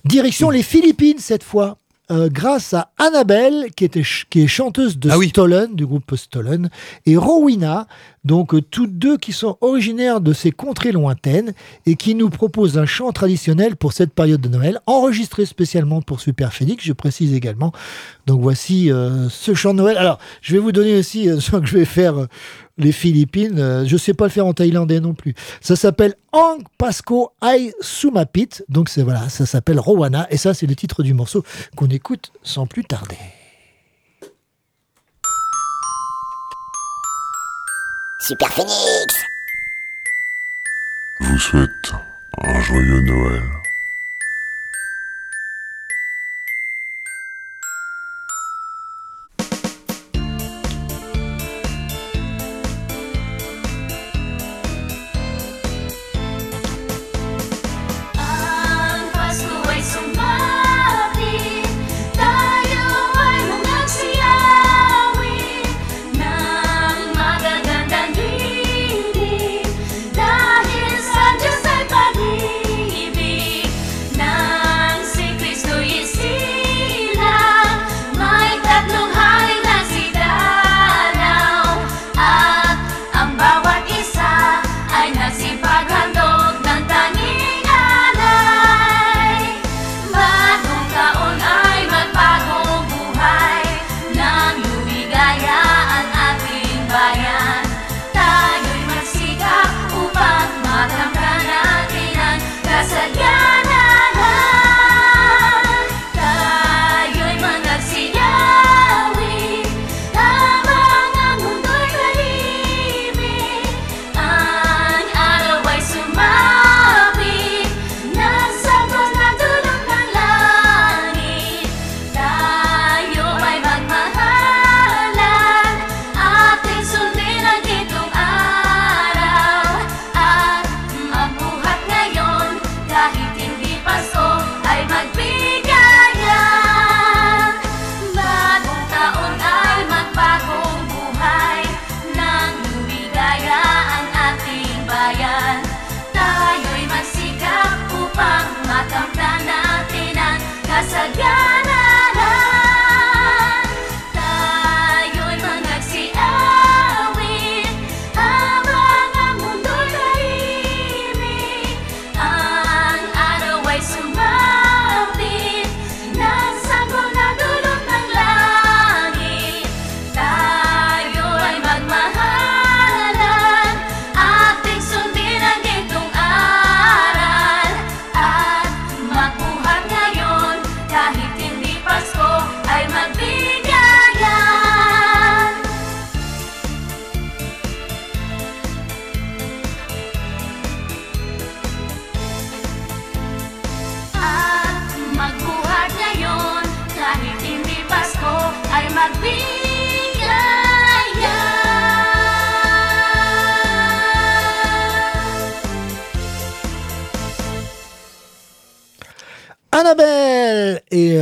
Direction les Philippines cette fois. euh, grâce à Annabelle, qui, était ch- qui est chanteuse de Stolen, du groupe Stolen, et Rowena, donc euh, toutes deux qui sont originaires de ces contrées lointaines et qui nous proposent un chant traditionnel pour cette période de Noël, enregistré spécialement pour Super Félix, je précise également. Donc voici euh, ce chant de Noël. Alors, je vais vous donner aussi, euh, que je vais faire euh, les Philippines, je sais pas le faire en thaïlandais non plus. Ça s'appelle Ang Pasco Ai Sumapit, donc c'est voilà, ça s'appelle Rowana, et ça c'est le titre du morceau qu'on écoute sans plus tarder. Super Phoenix vous souhaite un joyeux Noël.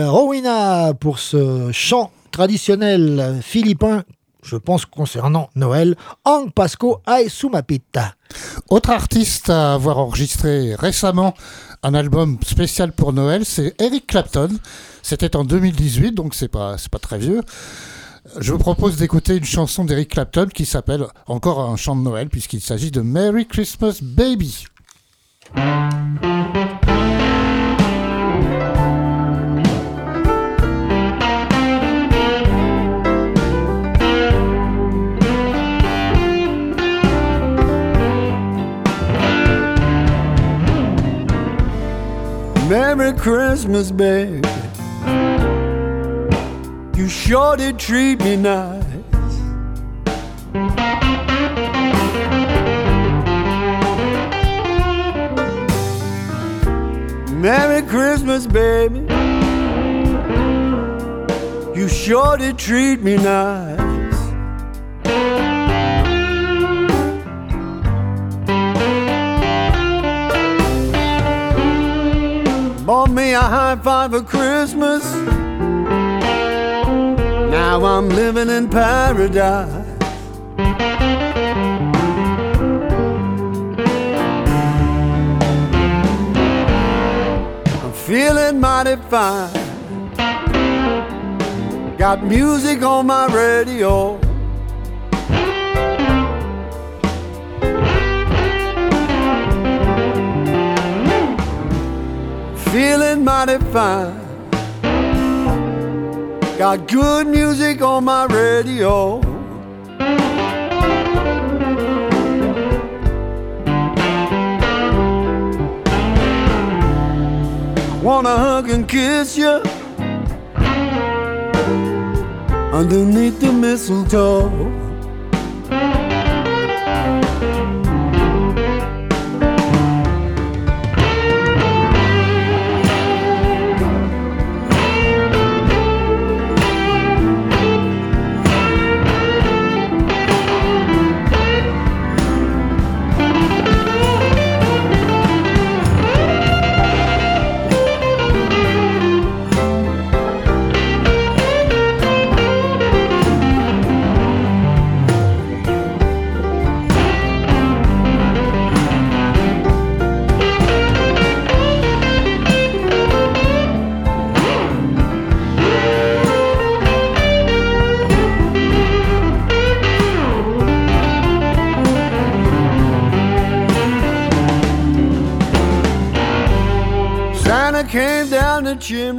Rowena pour ce chant traditionnel philippin, je pense concernant Noël, Ang Pasco Ai Sumapita. Autre artiste à avoir enregistré récemment un album spécial pour Noël, c'est Eric Clapton. C'était en 2018, donc c'est pas, pas très vieux. Je vous propose d'écouter une chanson d'Eric Clapton qui s'appelle encore un chant de Noël puisqu'il s'agit de Merry Christmas Baby. Christmas, baby. You sure did treat me nice. Merry Christmas, baby. You sure did treat me nice. A high five for Christmas. Now I'm living in paradise. I'm feeling mighty fine. Got music on my radio. Feeling mighty fine. Got good music on my radio. Wanna hug and kiss you underneath the mistletoe. Jim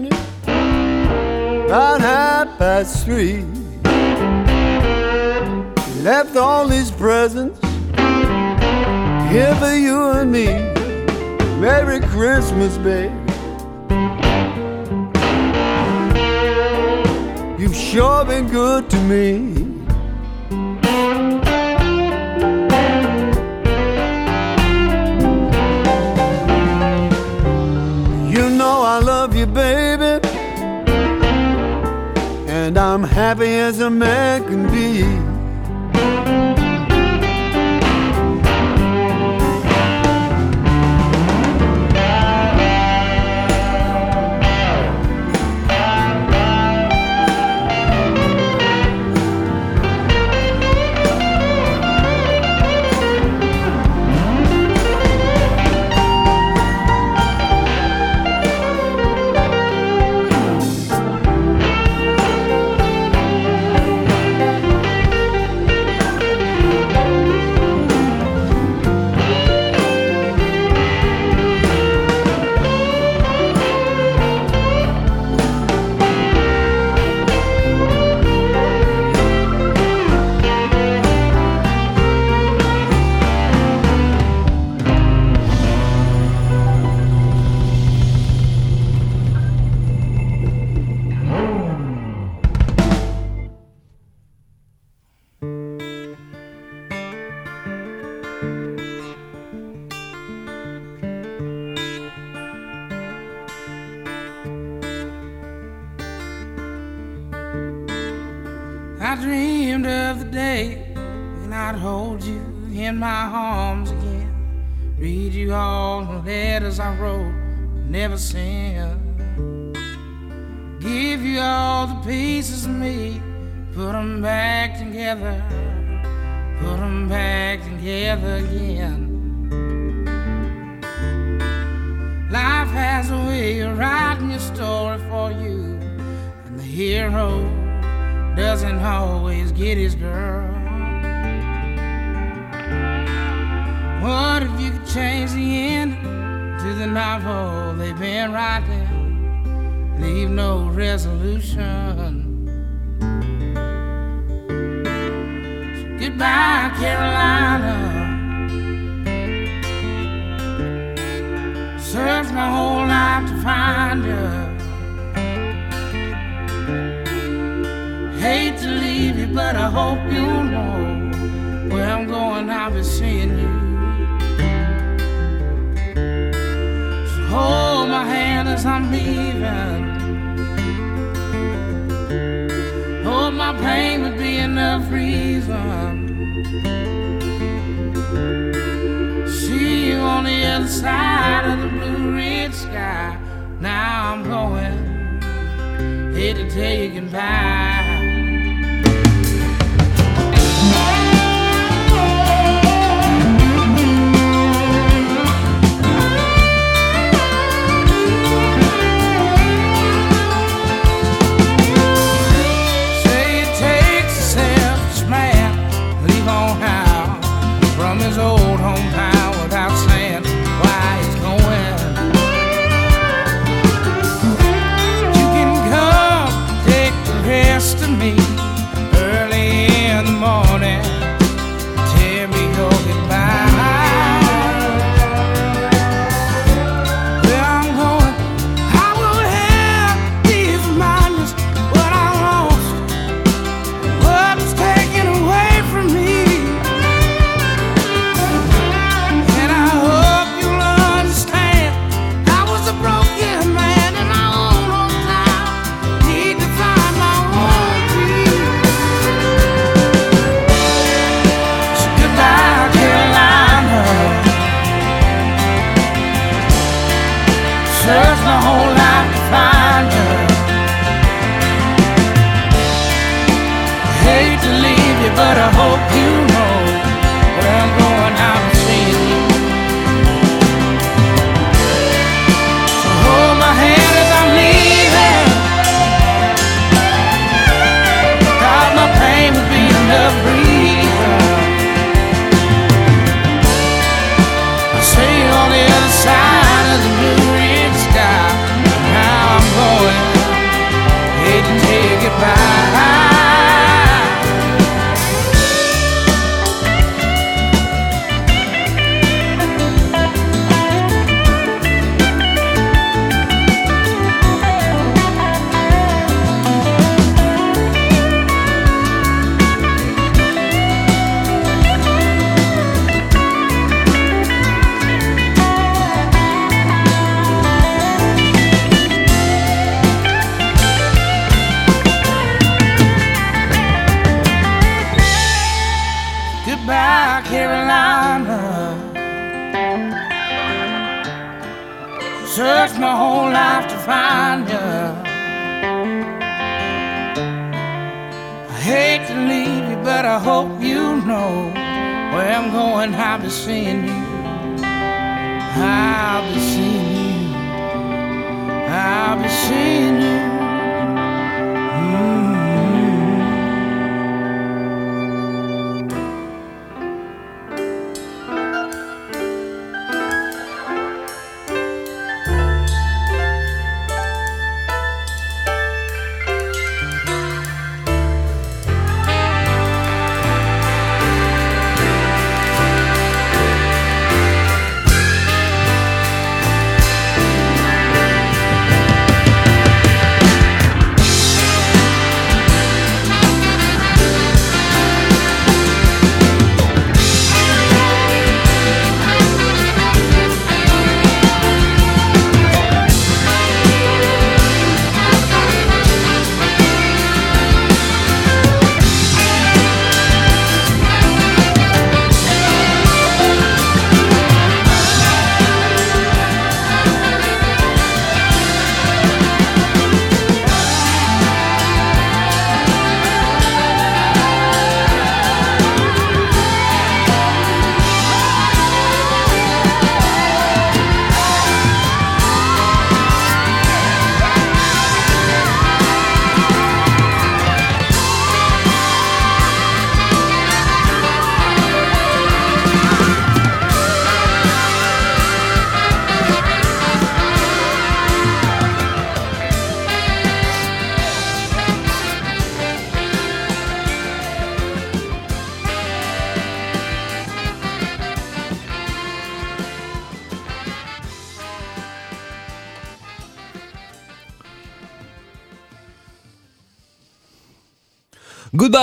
back.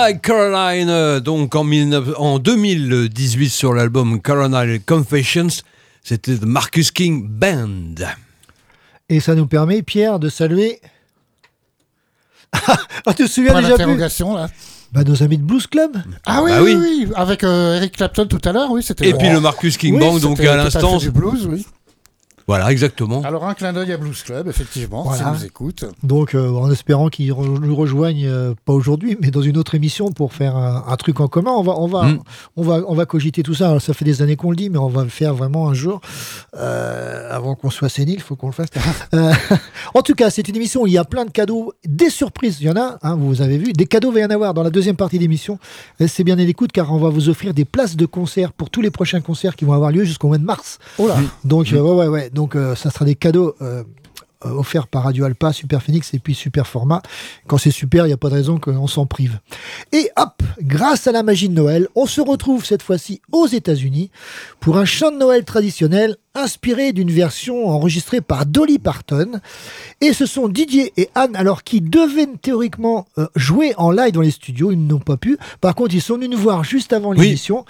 Goodbye Caroline, euh, donc en, 19 en 2018 sur l'album Caroline Confessions, c'était The Marcus King Band. Et ça nous permet, Pierre, de saluer. ah, tu te souviens Point déjà plus là. bah, Nos amis de Blues Club Ah oui, Bah oui, oui. oui, avec euh, Eric Clapton tout à l'heure, oui, c'était. Et puis le Marcus King Oui, Band, donc à l'instant. du blues, oui. Voilà, exactement. Alors un clin d'œil à Blues Club, effectivement, Voilà. si nous écoute. Donc, euh, en espérant qu'ils re- nous rejoignent, euh, pas aujourd'hui, mais dans une autre émission pour faire un, un truc en commun. On va, on va, Mm. on va, on va cogiter tout ça. Alors, ça fait des années qu'on le dit, mais on va le faire vraiment un jour, euh, avant qu'on soit sénile. Il faut qu'on le fasse. Euh, en tout cas, c'est une émission où il y a plein de cadeaux, des surprises. Il y en a, hein, vous avez vu, des cadeaux va y en avoir dans la deuxième partie d'émission. Restez bien à l'écoute, car on va vous offrir des places de concert pour tous les prochains concerts qui vont avoir lieu jusqu'au mois de mars. Oh là. Donc, euh, ouais, ouais, ouais. Donc, euh, ça sera des cadeaux. euh, offerts par Radio Alpa, Super Phoenix et puis Super Format. Quand c'est super, il n'y a pas de raison qu'on s'en prive. Et hop, grâce à la magie de Noël, on se retrouve cette fois-ci aux États-Unis pour un chant de Noël traditionnel inspiré d'une version enregistrée par Dolly Parton. Et ce sont Didier et Anne, alors qui devaient théoriquement euh, jouer en live dans les studios, ils n'ont pas pu. Par contre, ils sont venus nous voir juste avant Oui. l'émission.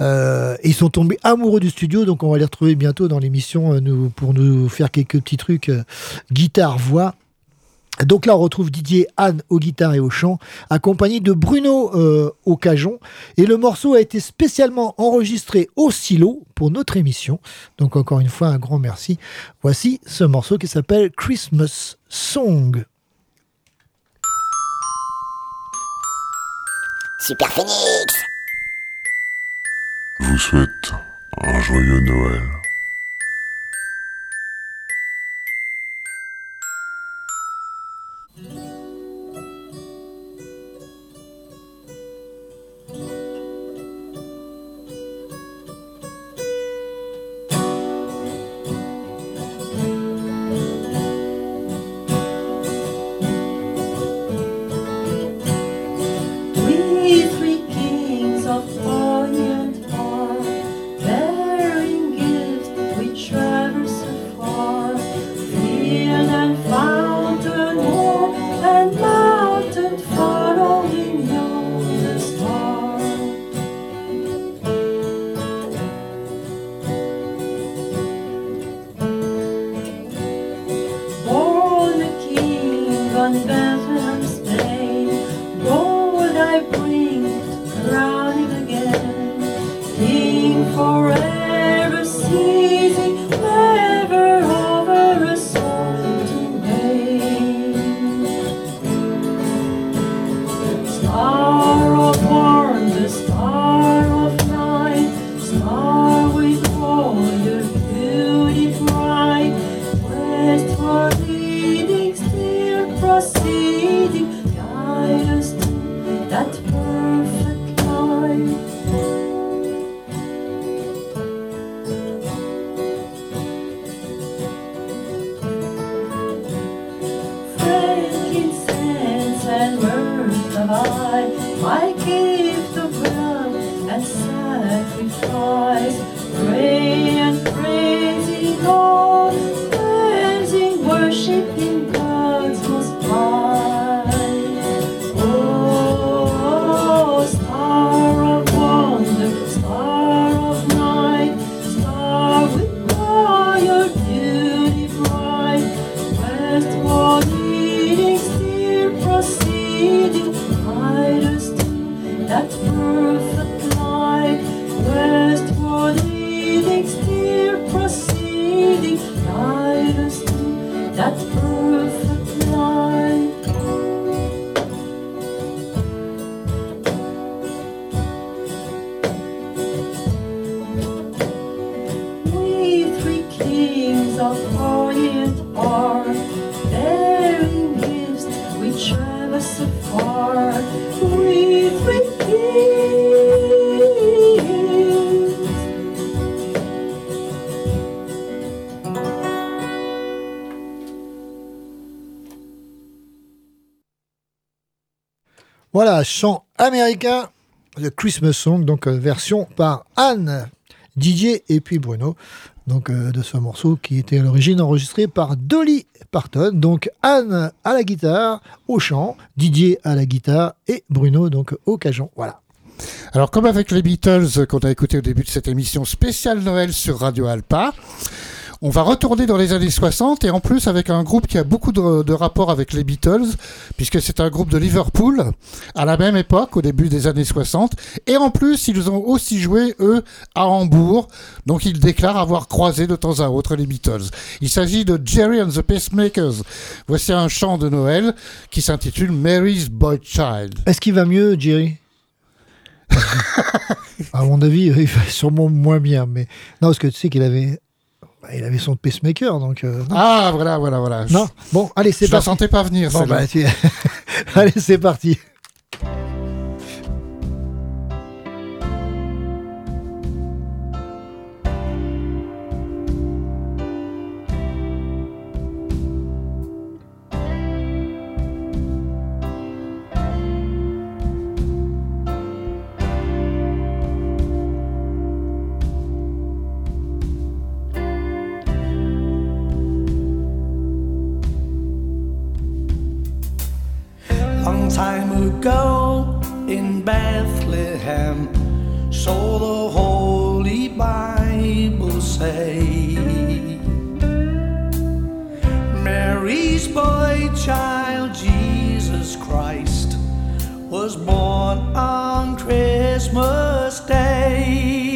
Euh, ils sont tombés amoureux du studio, donc on va les retrouver bientôt dans l'émission euh, nous, pour nous faire quelques petits trucs euh, guitare, voix. Donc là, on retrouve Didier Anne aux guitares et au chant, accompagné de Bruno euh, au cajon. Et le morceau a été spécialement enregistré au silo pour notre émission. Donc encore une fois, un grand merci. Voici ce morceau qui s'appelle Christmas Song. Super Phoenix vous souhaite un joyeux Noël. Voilà, chant américain, The Christmas Song, donc euh, version par Anne, Didier et puis Bruno. donc euh, de ce morceau qui était à l'origine enregistré par Dolly Parton. Donc Anne à la guitare, au chant, Didier à la guitare et Bruno donc au cajon. Voilà. Alors, comme avec les Beatles qu'on a écouté au début de cette émission spéciale Noël sur Radio Alpa, on va retourner dans les années 60 et en plus avec un groupe qui a beaucoup de, de rapports avec les Beatles, puisque c'est un groupe de Liverpool à la même époque, au début des années 60. Et en plus, ils ont aussi joué, eux, à Hambourg. Donc, ils déclarent avoir croisé de temps à autre les Beatles. Il s'agit de Jerry and the Pacemakers. Voici un chant de Noël qui s'intitule Mary's Boy Child. Est-ce qu'il va mieux, Jerry? À mon avis, il va sûrement moins bien. Mais non, parce que tu sais qu'il avait, bah, il avait son pacemaker, donc. euh. Ah, voilà, voilà, voilà. Non. Bon, allez, c'est Je la parti. sentais pas venir, Bon, bah, tu- allez, c'est parti. In Bethlehem, so the Holy Bible say. Mary's boy child, Jesus Christ, was born on Christmas Day.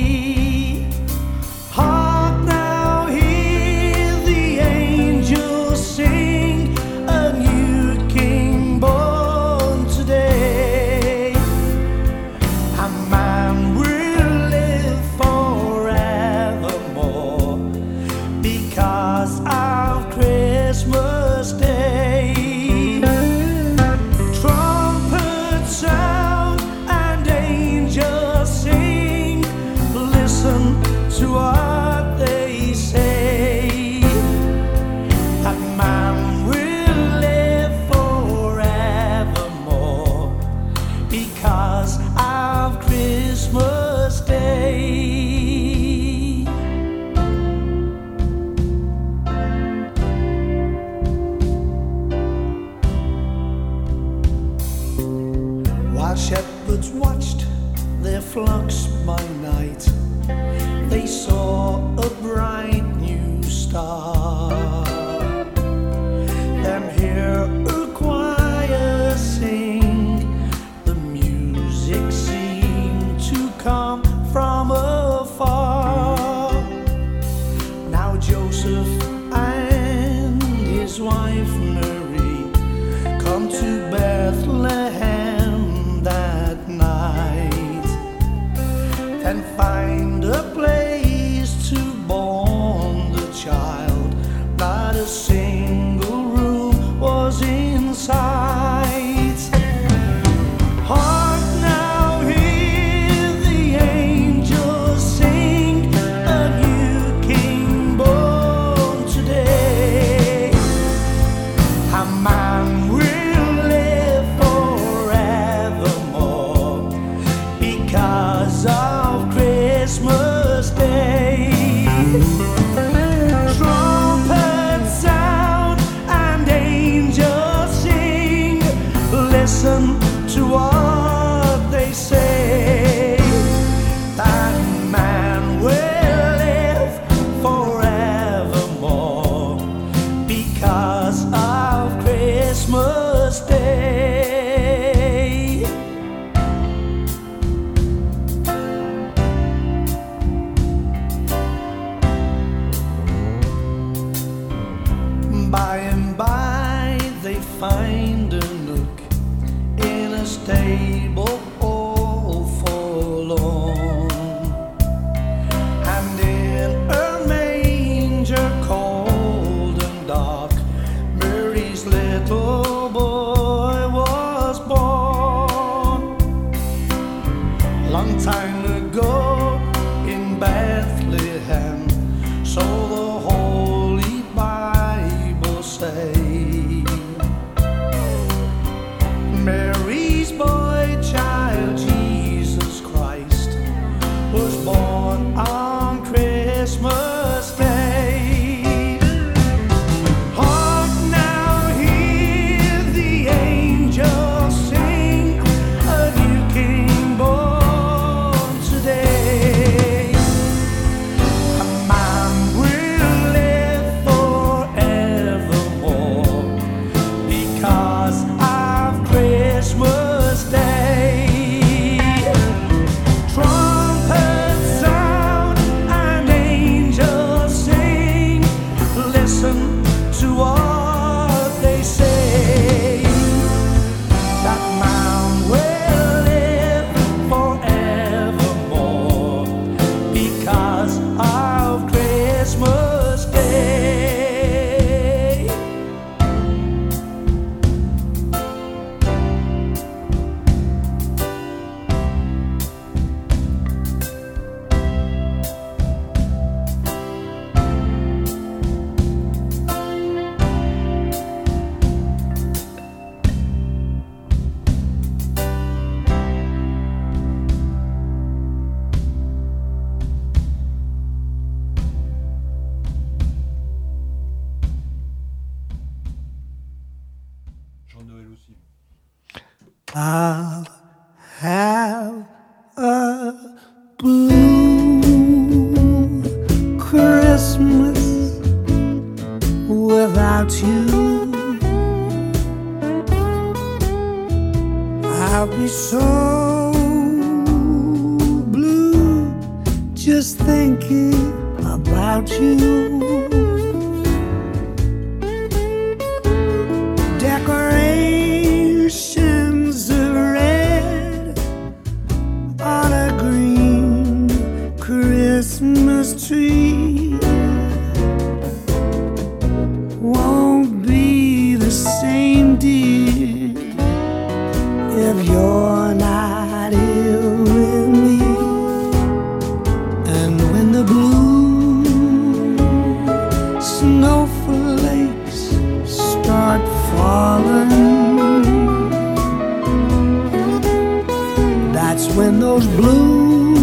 That's when those blue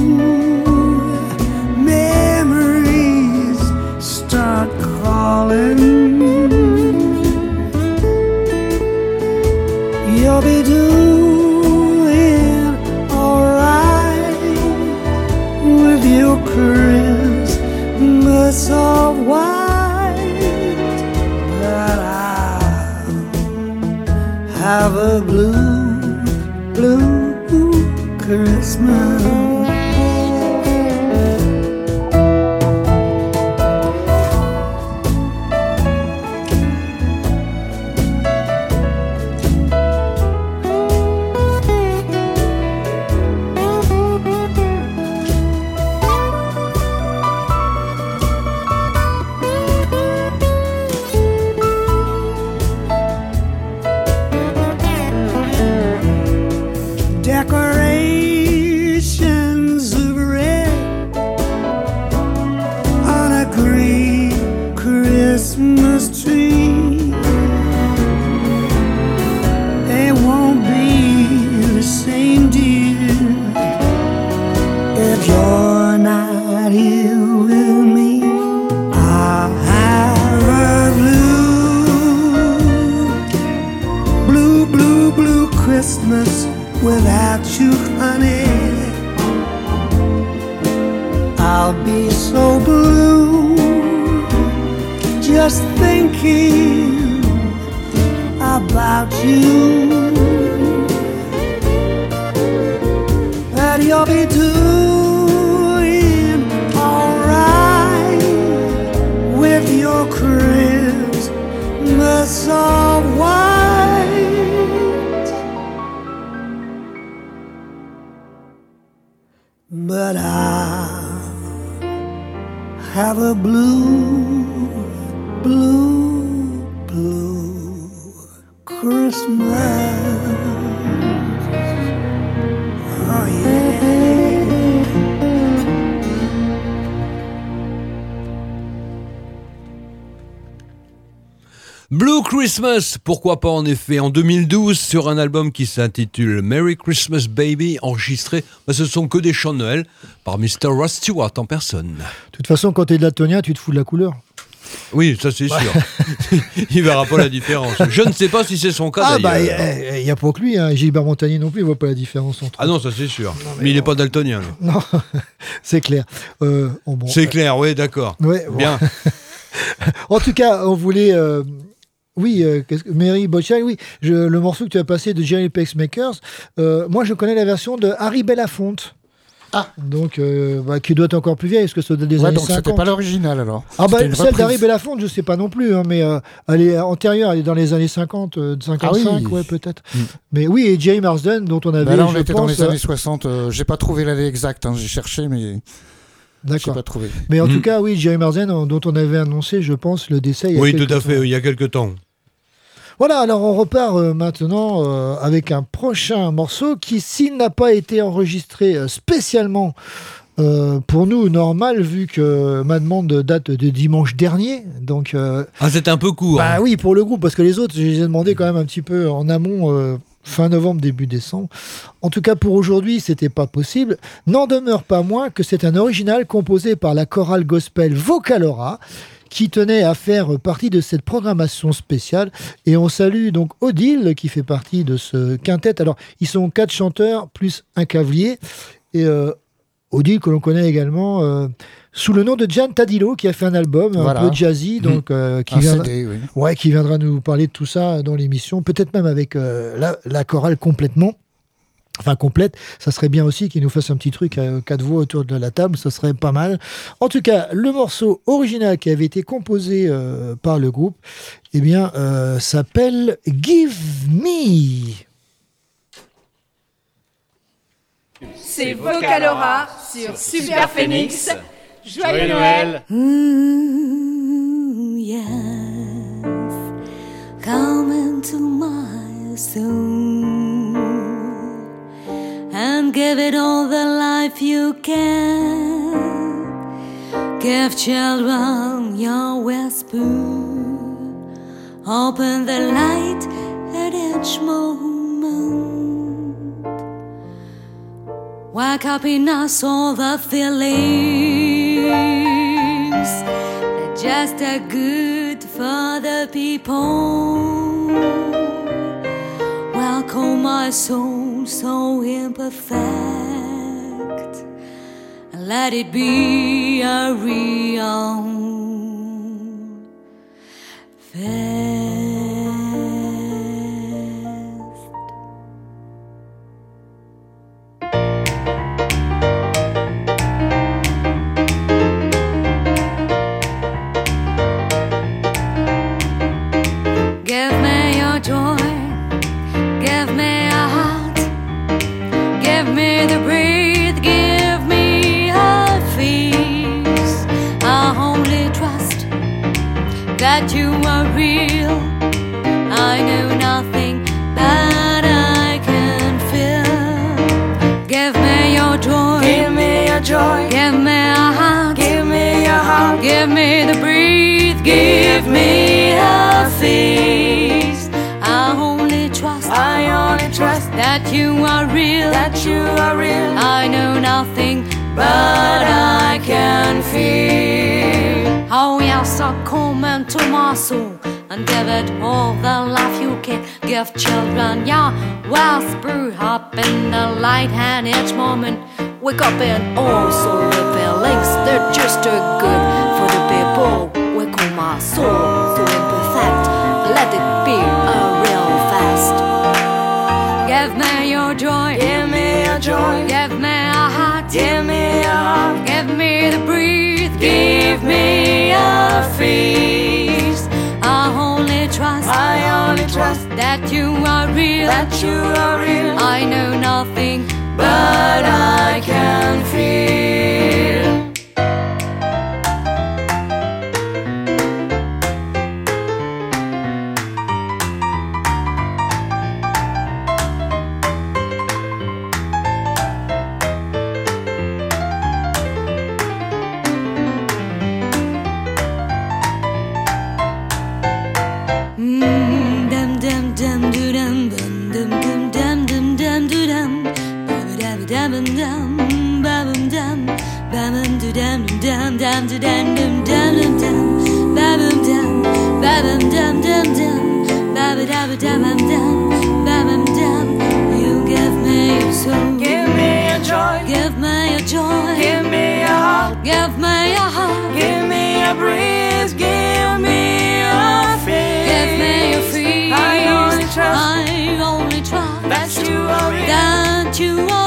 memories start calling. You'll be doing alright with your Christmas of white, but I'll have a blue Christmas, pourquoi pas en effet, en 2012 sur un album qui s'intitule Merry Christmas Baby, enregistré, bah, ce sont que des chants de Noël par Mr. Ross Stewart en personne. De toute façon, quand t'es daltonien, tu te fous de la couleur. Oui, ça c'est sûr. il verra pas la différence. Je ne sais pas si c'est son cas Ah bah, il n'y a pas que lui, hein. Gilbert Montagnier non plus, il voit pas la différence entre. Ah non, ça c'est sûr. mais il n'est pas daltonien. lui. Non, c'est clair. Euh, oh, bon. C'est clair, oui, d'accord. Ouais, bon. Bien. en tout cas, on voulait. euh, Oui, euh, que- Mary Bochai, oui, je- le morceau que tu as passé de Jerry Pacemakers, euh, moi je connais la version de Harry Belafonte. Ah Donc, euh, bah, qui doit être encore plus vieille, parce que c'est des Ouais, années donc 50. c'était pas l'original alors. Ah bah, celle d'Harry Belafonte, je sais pas non plus, hein, mais euh, elle est antérieure, elle est dans les années 50, euh, 55, Ah oui. ouais, peut-être. Mais oui, et Jay Marsden, dont on avait, Bah là, on je était dans les années euh, 60. euh, j'ai pas trouvé l'année exacte. hein, j'ai cherché, mais j'ai D'accord. pas trouvé. Mais en Mm. tout cas, oui, Jerry Marsden, dont on avait annoncé, je pense, le décès. il y a Oui, tout à temps. fait, il y a quelques temps. Voilà, alors on repart euh, maintenant euh, avec un prochain morceau qui, s'il n'a pas été enregistré euh, spécialement pour nous, normal, vu que ma demande date de dimanche dernier. Donc, Ah, c'était un peu court. bah hein. oui, pour le groupe, parce que les autres, je les ai demandé quand même un petit peu en amont. Fin novembre, début décembre. En tout cas, pour aujourd'hui, c'était pas possible. N'en demeure pas moins que c'est un original composé par la chorale gospel Vocalora qui tenait à faire partie de cette programmation spéciale. Et on salue donc Odile qui fait partie de ce quintet. Alors, ils sont quatre chanteurs plus un cavalier. Et euh, Odile, que l'on connaît également euh, sous le nom de Gian Tadilo, qui a fait un album Voilà. un peu jazzy, Mhm. donc euh, qui, Un viendra, CD, oui. ouais, qui viendra nous parler de tout ça dans l'émission, peut-être même avec euh, la, la chorale complètement. Enfin, complète, ça serait bien aussi qu'il nous fasse un petit truc à quatre voix autour de la table, ça serait pas mal. En tout cas, le morceau original qui avait été composé par le groupe, eh bien, s'appelle Give Me. C'est Vocalora sur Super Phoenix. Joyeux Joyeux Noël. Ooh, yes, come into my soul and give it all the life you can. Give children your whisper, open the light at each moment. Wake up in us all the feelings that just are good for the people. Welcome my soul so imperfect and let it be a real. That you are real. I know nothing but I can feel. Give me your joy, Give me your joy. give me a heart, Give me your heart. Give me the breathe, give me a feast. I only trust, I only trust that you are real. that you are real. I know nothing, but I can feel. Oh yes, I come into my soul and give it all the love you can give children. Yeah, whisper up in the light and each moment wake up and also the feelings they're just too good for the people. We up my soul so imperfect. Let it be a real fast. Give me your joy. Give me your joy. Give me a heart. Give me your heart. Give me the breathe. Give me a feast. I only trust. I only trust that you are real. that you are real. I know nothing, but I can feel. Dum dum dum dum dum dum do dum dum dum do dum dum dum dum dum dum dum dum dum dum dum dum dum dum dum dum you give me your soul Give me your joy. give me your joy Give me your heart. give me your heart Give me your breeze. Give me your feet. Give me your feet. I only trust I only trust that you are real. that you are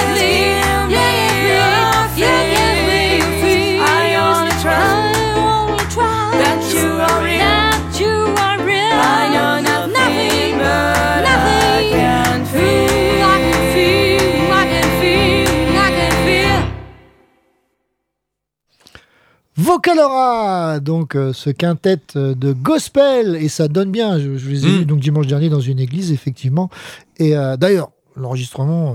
Vocalora, donc euh, ce quintet euh, de gospel, et ça donne bien. Je, je les ai Mm. vus donc dimanche dernier dans une église, effectivement. Et euh, d'ailleurs, l'enregistrement, euh,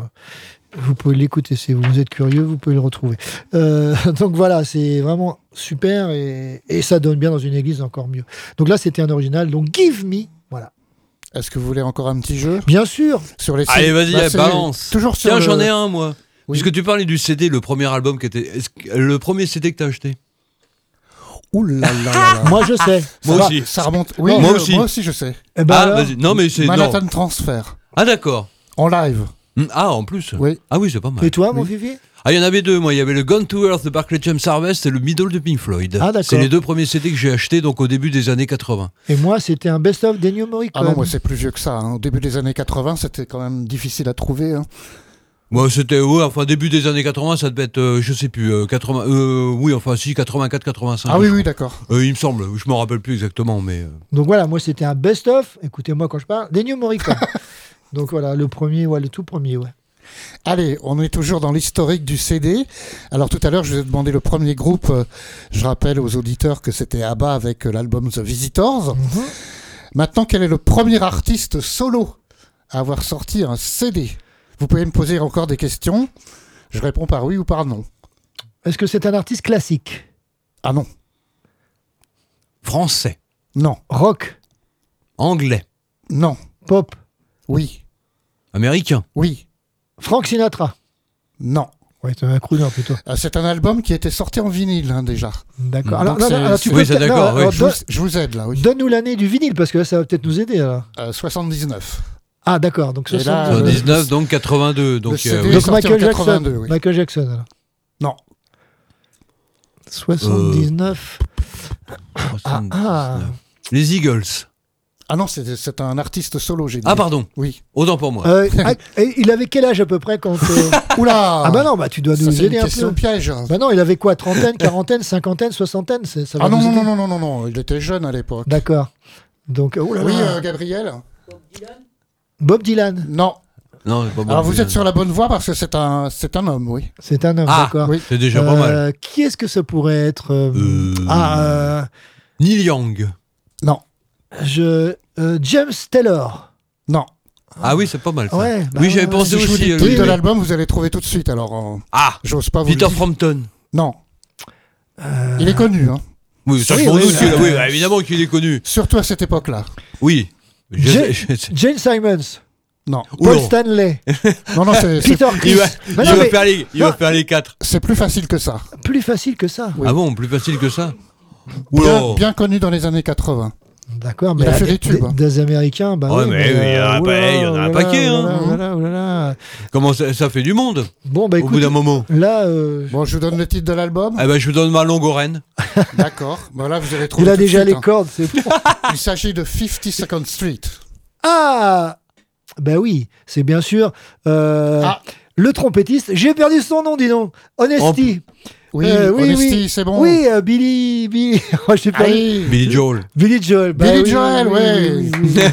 Vous pouvez l'écouter si vous êtes curieux, vous pouvez le retrouver. Euh, donc voilà, c'est vraiment super et, et ça donne bien dans une église encore mieux. Donc là, c'était un original. Donc Give Me, voilà. Est-ce que vous voulez encore un petit jeu? Bien sûr. Sur les Allez, vas-y, Bah, balance. Toujours sur Tiens, le- j'en ai un, moi. Oui. Puisque tu parlais du CD, le premier album qui était. Le premier CD que t'as acheté? Ouh là là là là. Moi, je sais. Moi Ça- aussi. Ça remonte. Oui, Non, moi je- aussi. Moi aussi, je sais. Eh ben ah, alors, vas-y. Non, mais c'est. non. Manhattan Transfer. Ah, d'accord. En live. Hmm, Ah, en plus Oui. Ah oui, c'est pas mal. Et toi, mon Vivi Ah, il y en avait deux, moi. Il y avait le Gone to Earth de Barclay James Harvest et le Middle de Pink Floyd. Ah, d'accord. C'est les deux premiers CD que j'ai achetés donc au début des années 80. Et moi, c'était un best-of d'Ennio Ah Morricone. non, moi c'est plus vieux que ça. hein. Au début des années 80, c'était quand même difficile à trouver. hein. Moi, c'était, ouais, enfin, début des années 80, ça devait être, euh, je sais plus, euh, 80, euh, oui, enfin, si, 84, 85. Ah oui, oui, d'accord. Euh, il me semble, je me rappelle plus exactement, mais. euh, Donc voilà, moi, c'était un best-of, écoutez-moi quand je parle, d'Ennio Morricone. Donc voilà, le premier, ouais, le tout premier, ouais. Allez, on est toujours dans l'historique du CD. Alors tout à l'heure, je vous ai demandé le premier groupe. Euh, Je rappelle aux auditeurs que c'était ABBA avec euh, l'album The Visitors. Mhm. Maintenant, quel est le premier artiste solo à avoir sorti un CD Vous pouvez me poser encore des questions? Je réponds par oui ou par non. Est-ce que c'est un artiste classique? Ah non. Français? Non. Rock? Anglais? Non. Pop? Oui. Américain? Oui. Frank Sinatra? Non. Ouais, c'est un crooner plutôt. Euh, C'est un album qui était sorti en vinyle hein, déjà. D'accord. Donc Alors, c'est- alors, tu peux Oui, c'est peut-être- d'accord, non, oui. alors, Je vous, donne- je vous aide là, oui. Donne-nous l'année du vinyle, parce que là, ça va peut-être nous aider. alors. Euh, 79. Ah, d'accord. Donc, Et là, 79. euh, 19, donc 82. Donc, euh, oui. Donc Michael Jackson. 82, oui. Michael Jackson, alors. Non. 79. Ah, ah. Les Eagles. Ah non, c'est c'est un artiste solo, j'ai dit. Ah, pardon. Oui. Autant pour moi. Euh, ah, et il avait quel âge à peu près quand. euh, Oula Ah bah non, bah tu dois Ça, nous une aider un peu. piège. Bah non, il avait quoi Trentaine, quarantaine, cinquantaine, soixantaine c'est- ça va Ah non, non, non, non, non, non, non, il était jeune à l'époque. D'accord. Donc, oh là Oui, là. euh, Gabriel Bob Dylan, Non. Non, c'est pas bon. Alors vous êtes sur la bonne voie parce que c'est un, c'est un homme, oui. c'est un homme, Ah, d'accord. oui. C'est déjà pas mal. Euh, Qui est-ce que ça pourrait être euh, Euh, Ah, euh, Neil Young. Non. je, euh, James Taylor. Non. Ah oui, c'est pas mal. Ça. Ouais, bah oui, j'avais ouais, pensé Si je vous aussi. dis le euh, titre de l'album, vous allez trouver tout de suite. Alors, euh, Ah, j'ose pas vous Peter le dire. Frampton. Non. Euh, Il est connu, hein. Oui, ça Oui, je m'en oui, doute. oui, évidemment qu'il est connu. Surtout à cette époque-là. Oui. Je- Jane Simons, Non. Paul. Stanley, Non, non, c'est, c'est, Peter Chris. Il va, Mais il non, va mais faire les, il non. va faire les quatre. c'est plus facile que ça. plus facile que ça. Oui. Ah bon, plus facile que ça bien connu dans les années 80. D'accord, Il mais a fait des- tubes, hein. Des Américains, bah Ouais, oui, mais il y en a euh, pas- oulala, il y en a un oulala, paquet, hein. oulala, oulala, oulala. Comment ça, ça fait du monde Bon, bah au écoute, bout d'un moment là, euh, Bon, je vous donne le titre de l'album. Eh ben, je vous donne ma longue oreine. D'accord. Voilà, vous allez trouver. il a déjà suite, les hein. cordes, c'est Il s'agit de 52nd Street. Ah Ben oui, c'est bien sûr euh, Ah. le trompettiste. J'ai perdu son nom, dis donc. Honesty. Oui, Euh, oui, oui. c'est bon. Oui, euh, Billy. Billy... oh, je sais pas. Billy Joel. Billy Joel. bah Billy oui, Joel, oui, ouais.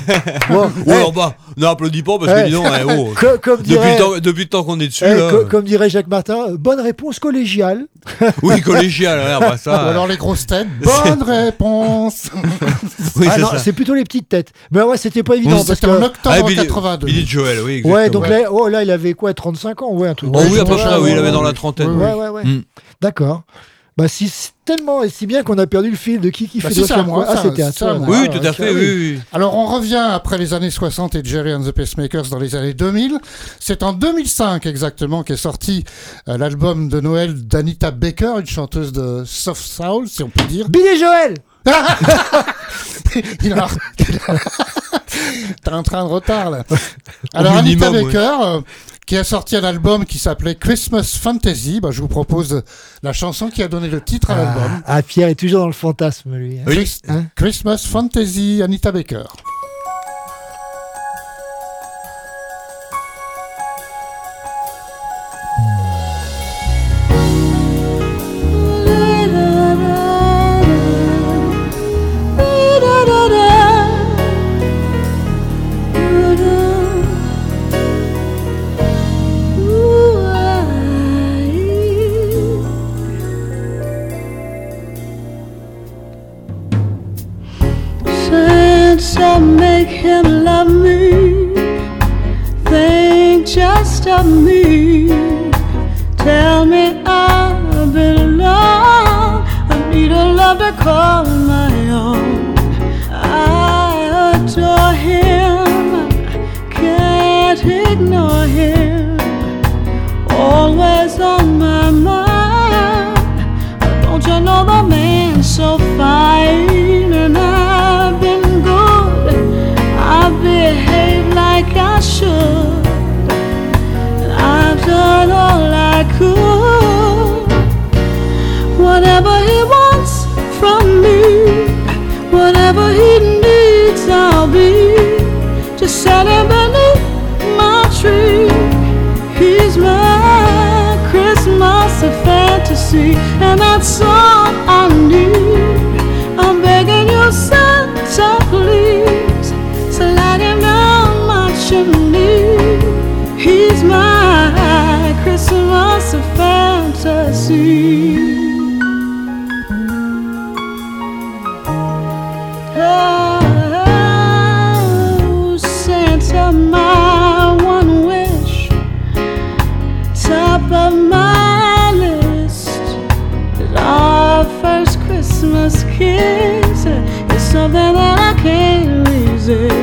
Bon, Oh, eh, alors bah, n'applaudis pas parce eh, que dis donc, eh, oh, comme depuis, dirait, le temps, depuis le temps qu'on est dessus, eh, là. co- comme dirait Jacques Martin, bonne réponse collégiale. Oui, collégial, alors, bah, Ou ça. alors les grosses têtes. Bonne réponse. oui, ah c'est non, plutôt les petites têtes. Mais ouais, c'était pas évident parce C'était que. en octobre Ah, Billy, 82. Billy Joel, oui. Exactement. Ouais, donc là, oh, là, il avait quoi, 35 ans, ouais, un truc. Oh oui, à peu Ouais, près, oui, ouais, il avait ouais, dans la ouais. trentaine. Ouais, ouais, ouais. D'accord. Bah, si, c'est tellement et si bien qu'on a perdu le fil de qui qui Bah, fait à faire moi. Ah, ça, c'était moi. Oui, Ah, tout à fait, oui, oui. Alors on revient après les années 60 et Jerry and the Pacemakers dans les années 2000. C'est en 2005 exactement qu'est sorti euh, l'album de Noël d'Anita Baker, une chanteuse de soft soul, si on peut dire. Billy Joel Il a... T'as un train de retard là. Alors minimum, Anita ouais. Baker, euh, qui a sorti un album qui s'appelait Christmas Fantasy, bah, je vous propose la chanson qui a donné le titre à l'album. ah, ah, Pierre est toujours dans le fantasme, lui. hein. Hein Christmas Fantasy, Anita Baker. To make him love me. Think just of me. Tell me I belong. I need a love to call and that's all I need. I'm begging you, Santa, please, sliding down my chimney. He's my Christmas fantasy. kiss something that I can't resist.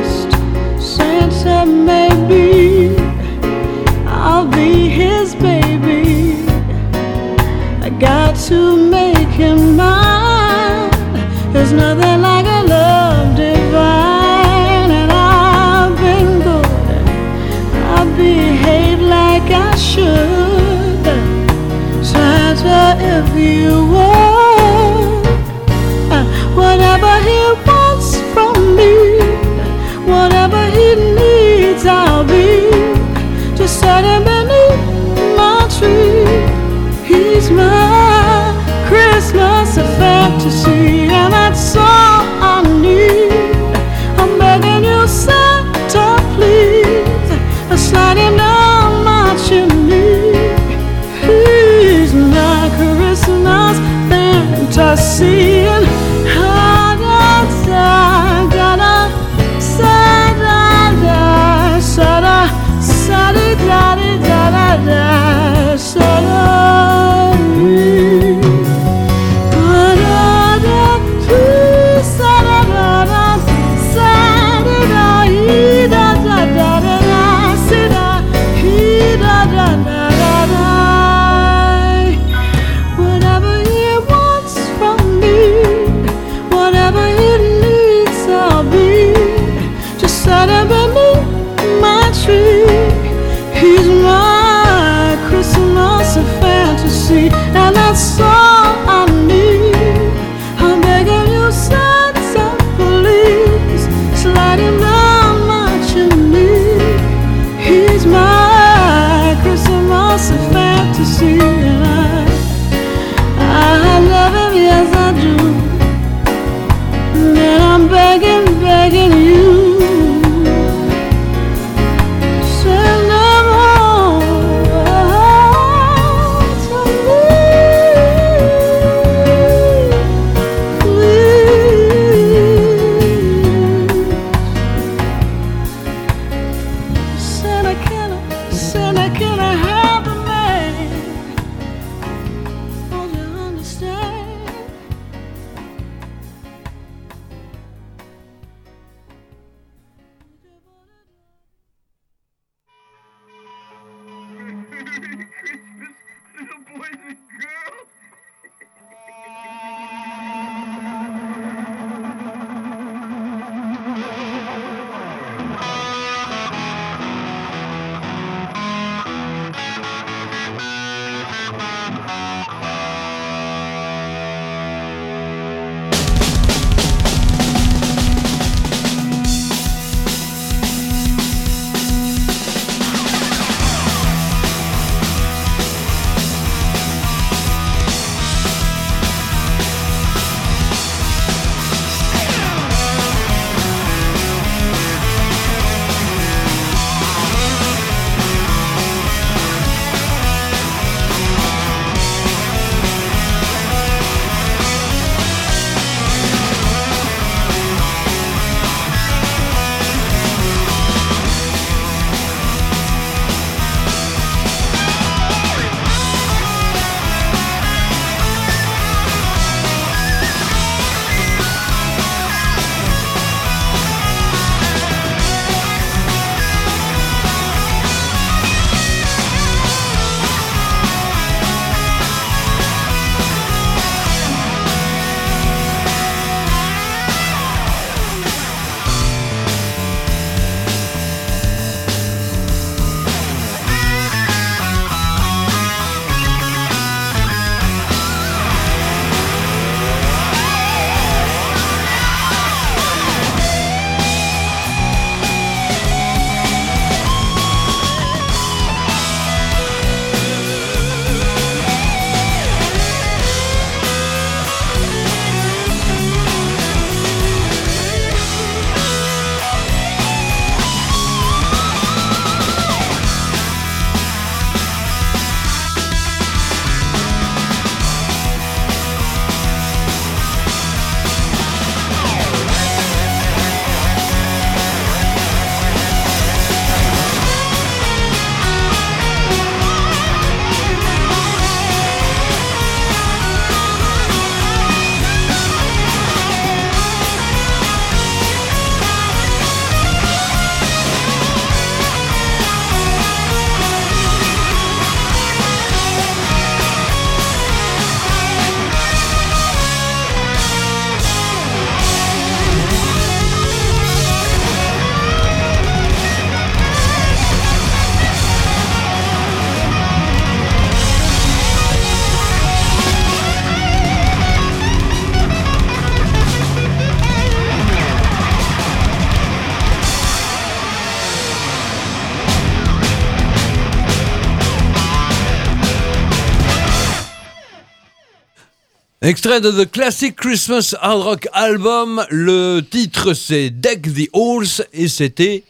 Extrait de The Classic Christmas Hard Rock Album. Le titre c'est Deck the Halls et c'était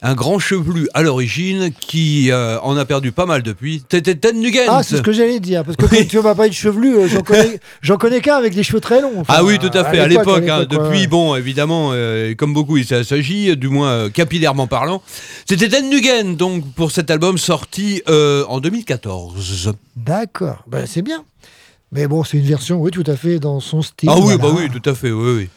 un grand chevelu à l'origine qui euh, en a perdu pas mal depuis. C'était Ted Nugent. Ah, c'est ce que j'allais dire. Parce que quand tu vas pas être chevelu, euh, j'en connais, qu'un avec des cheveux très longs. Enfin, ah oui, tout à fait, à l'époque. hein. ouais. depuis, bon, évidemment, euh, comme beaucoup, il s'agit, du moins capillairement parlant. C'était Ted Nugent, donc, pour cet album sorti en 2014. D'accord, Ben, c'est bien. Mais bon, c'est une version, oui, tout à fait dans son style. Ah oui, voilà. bah oui, tout à fait, oui, oui.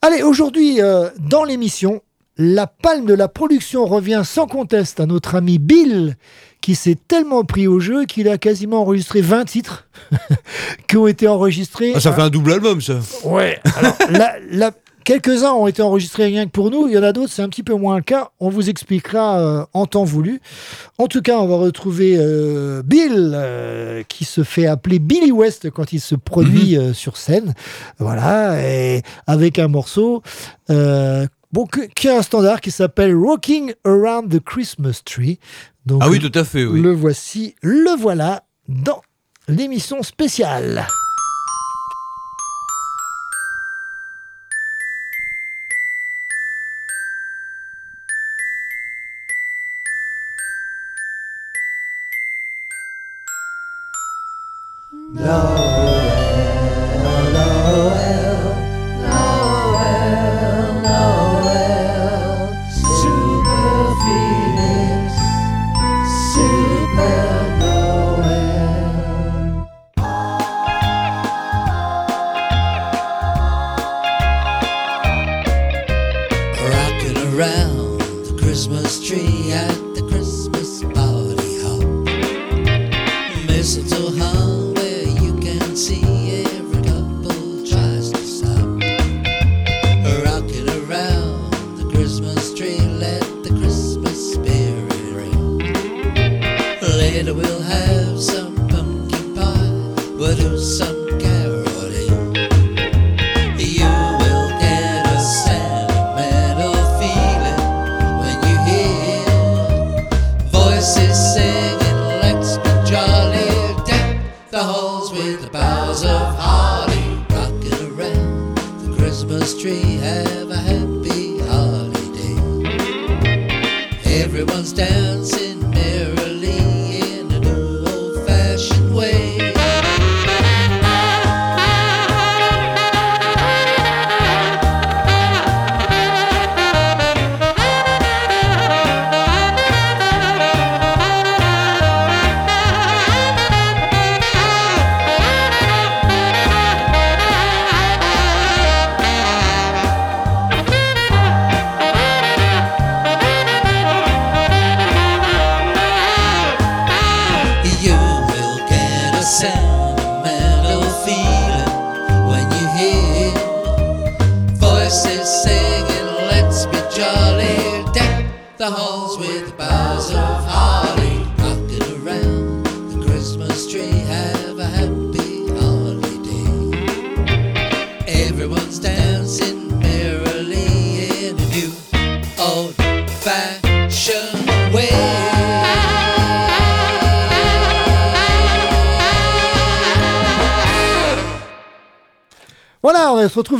Allez, aujourd'hui, euh, dans l'émission, la palme de la production revient sans conteste à notre ami Bill, qui s'est tellement pris au jeu qu'il a quasiment enregistré 20 titres qui ont été enregistrés. Ah, ça fait un double album, ça. Ouais. Alors, la- la- quelques-uns ont été enregistrés rien que pour nous. Il y en a d'autres, c'est un petit peu moins le cas. On vous expliquera euh, en temps voulu. En tout cas, on va retrouver euh, Bill, euh, qui se fait appeler Billy West quand il se produit euh, sur scène. Voilà. Et avec un morceau. Bon, qui est un standard qui s'appelle Rocking Around the Christmas Tree. Donc, Ah oui, tout à fait, oui. Le voici, le voilà dans l'émission spéciale. Around the Christmas tree at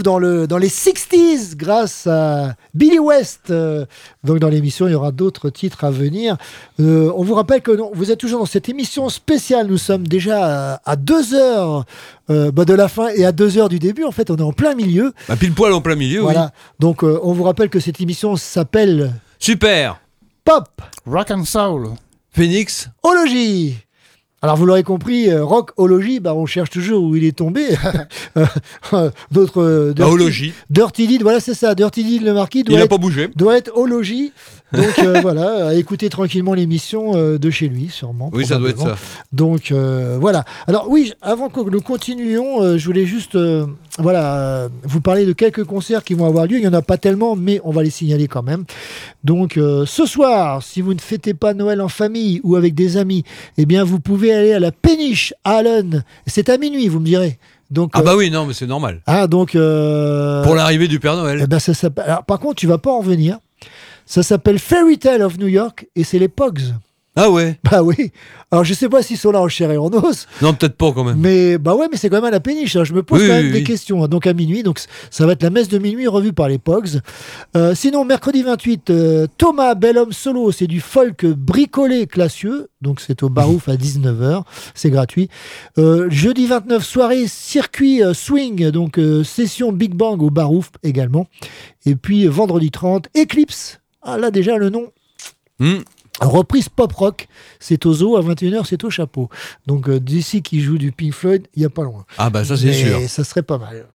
retrouve dans, le, dans les 60s grâce à Billy West. Euh, donc dans l'émission, il y aura d'autres titres à venir. Euh, on vous rappelle que non, vous êtes toujours dans cette émission spéciale. Nous sommes déjà à, à deux heures euh, bah, de la fin et à deux heures du début. En fait, on est en plein milieu. Bah, pile poil en plein milieu, Voilà. oui. Donc euh, on vous rappelle que cette émission s'appelle Super Pop Rock and Soul. Phoenix Ologie. Alors vous l'aurez compris, euh, rock ologie, bah, on cherche toujours où il est tombé. Euh, D'autres. euh, Bah, ologie. Dirty Deed, voilà c'est ça. Dirty Deed, le marquis doit Il n'a être, pas bougé. doit être ologie. Donc euh, voilà, à écouter tranquillement l'émission euh, de chez lui, sûrement. Oui, ça doit être ça. Donc euh, voilà. Alors oui, avant que nous continuions, je voulais juste voilà vous parler de quelques concerts qui vont avoir lieu. Il y en a pas tellement, mais on va les signaler quand même. Donc ce soir, si vous ne fêtez pas Noël en famille ou avec des amis, eh bien vous pouvez aller à la Péniche à Allen. C'est à minuit, vous me direz. Donc Ah euh, bah oui, non, mais c'est normal. ah donc euh, Pour l'arrivée du Père Noël. eh ben, ça alors, par contre, tu vas pas en venir. Ça s'appelle Fairy Tale of New York et c'est les Pogs. Ah ouais Bah oui. Alors je sais pas s'ils sont là en chair et en os. Non, peut-être pas quand même. Mais bah ouais, mais c'est quand même à la péniche. hein. Je me pose Oui, quand même oui, des oui. questions. hein. Donc à minuit, donc ça va être la messe de minuit revue par les Pogs. Euh, sinon, mercredi 28, euh, Thomas Bellhomme solo, c'est du folk bricolé classieux. Donc c'est au Barouf à 19h, c'est gratuit. Euh, jeudi 29, soirée circuit swing, donc session Big Bang au Barouf également. Et puis vendredi 30, Eclipse. Ah là déjà le nom. Hmm. Reprise pop rock, c'est au zoo, à 21h c'est au chapeau. Donc euh, d'ici qui joue du Pink Floyd, il n'y a pas loin. Ah bah ça c'est sûr. Ça serait pas mal.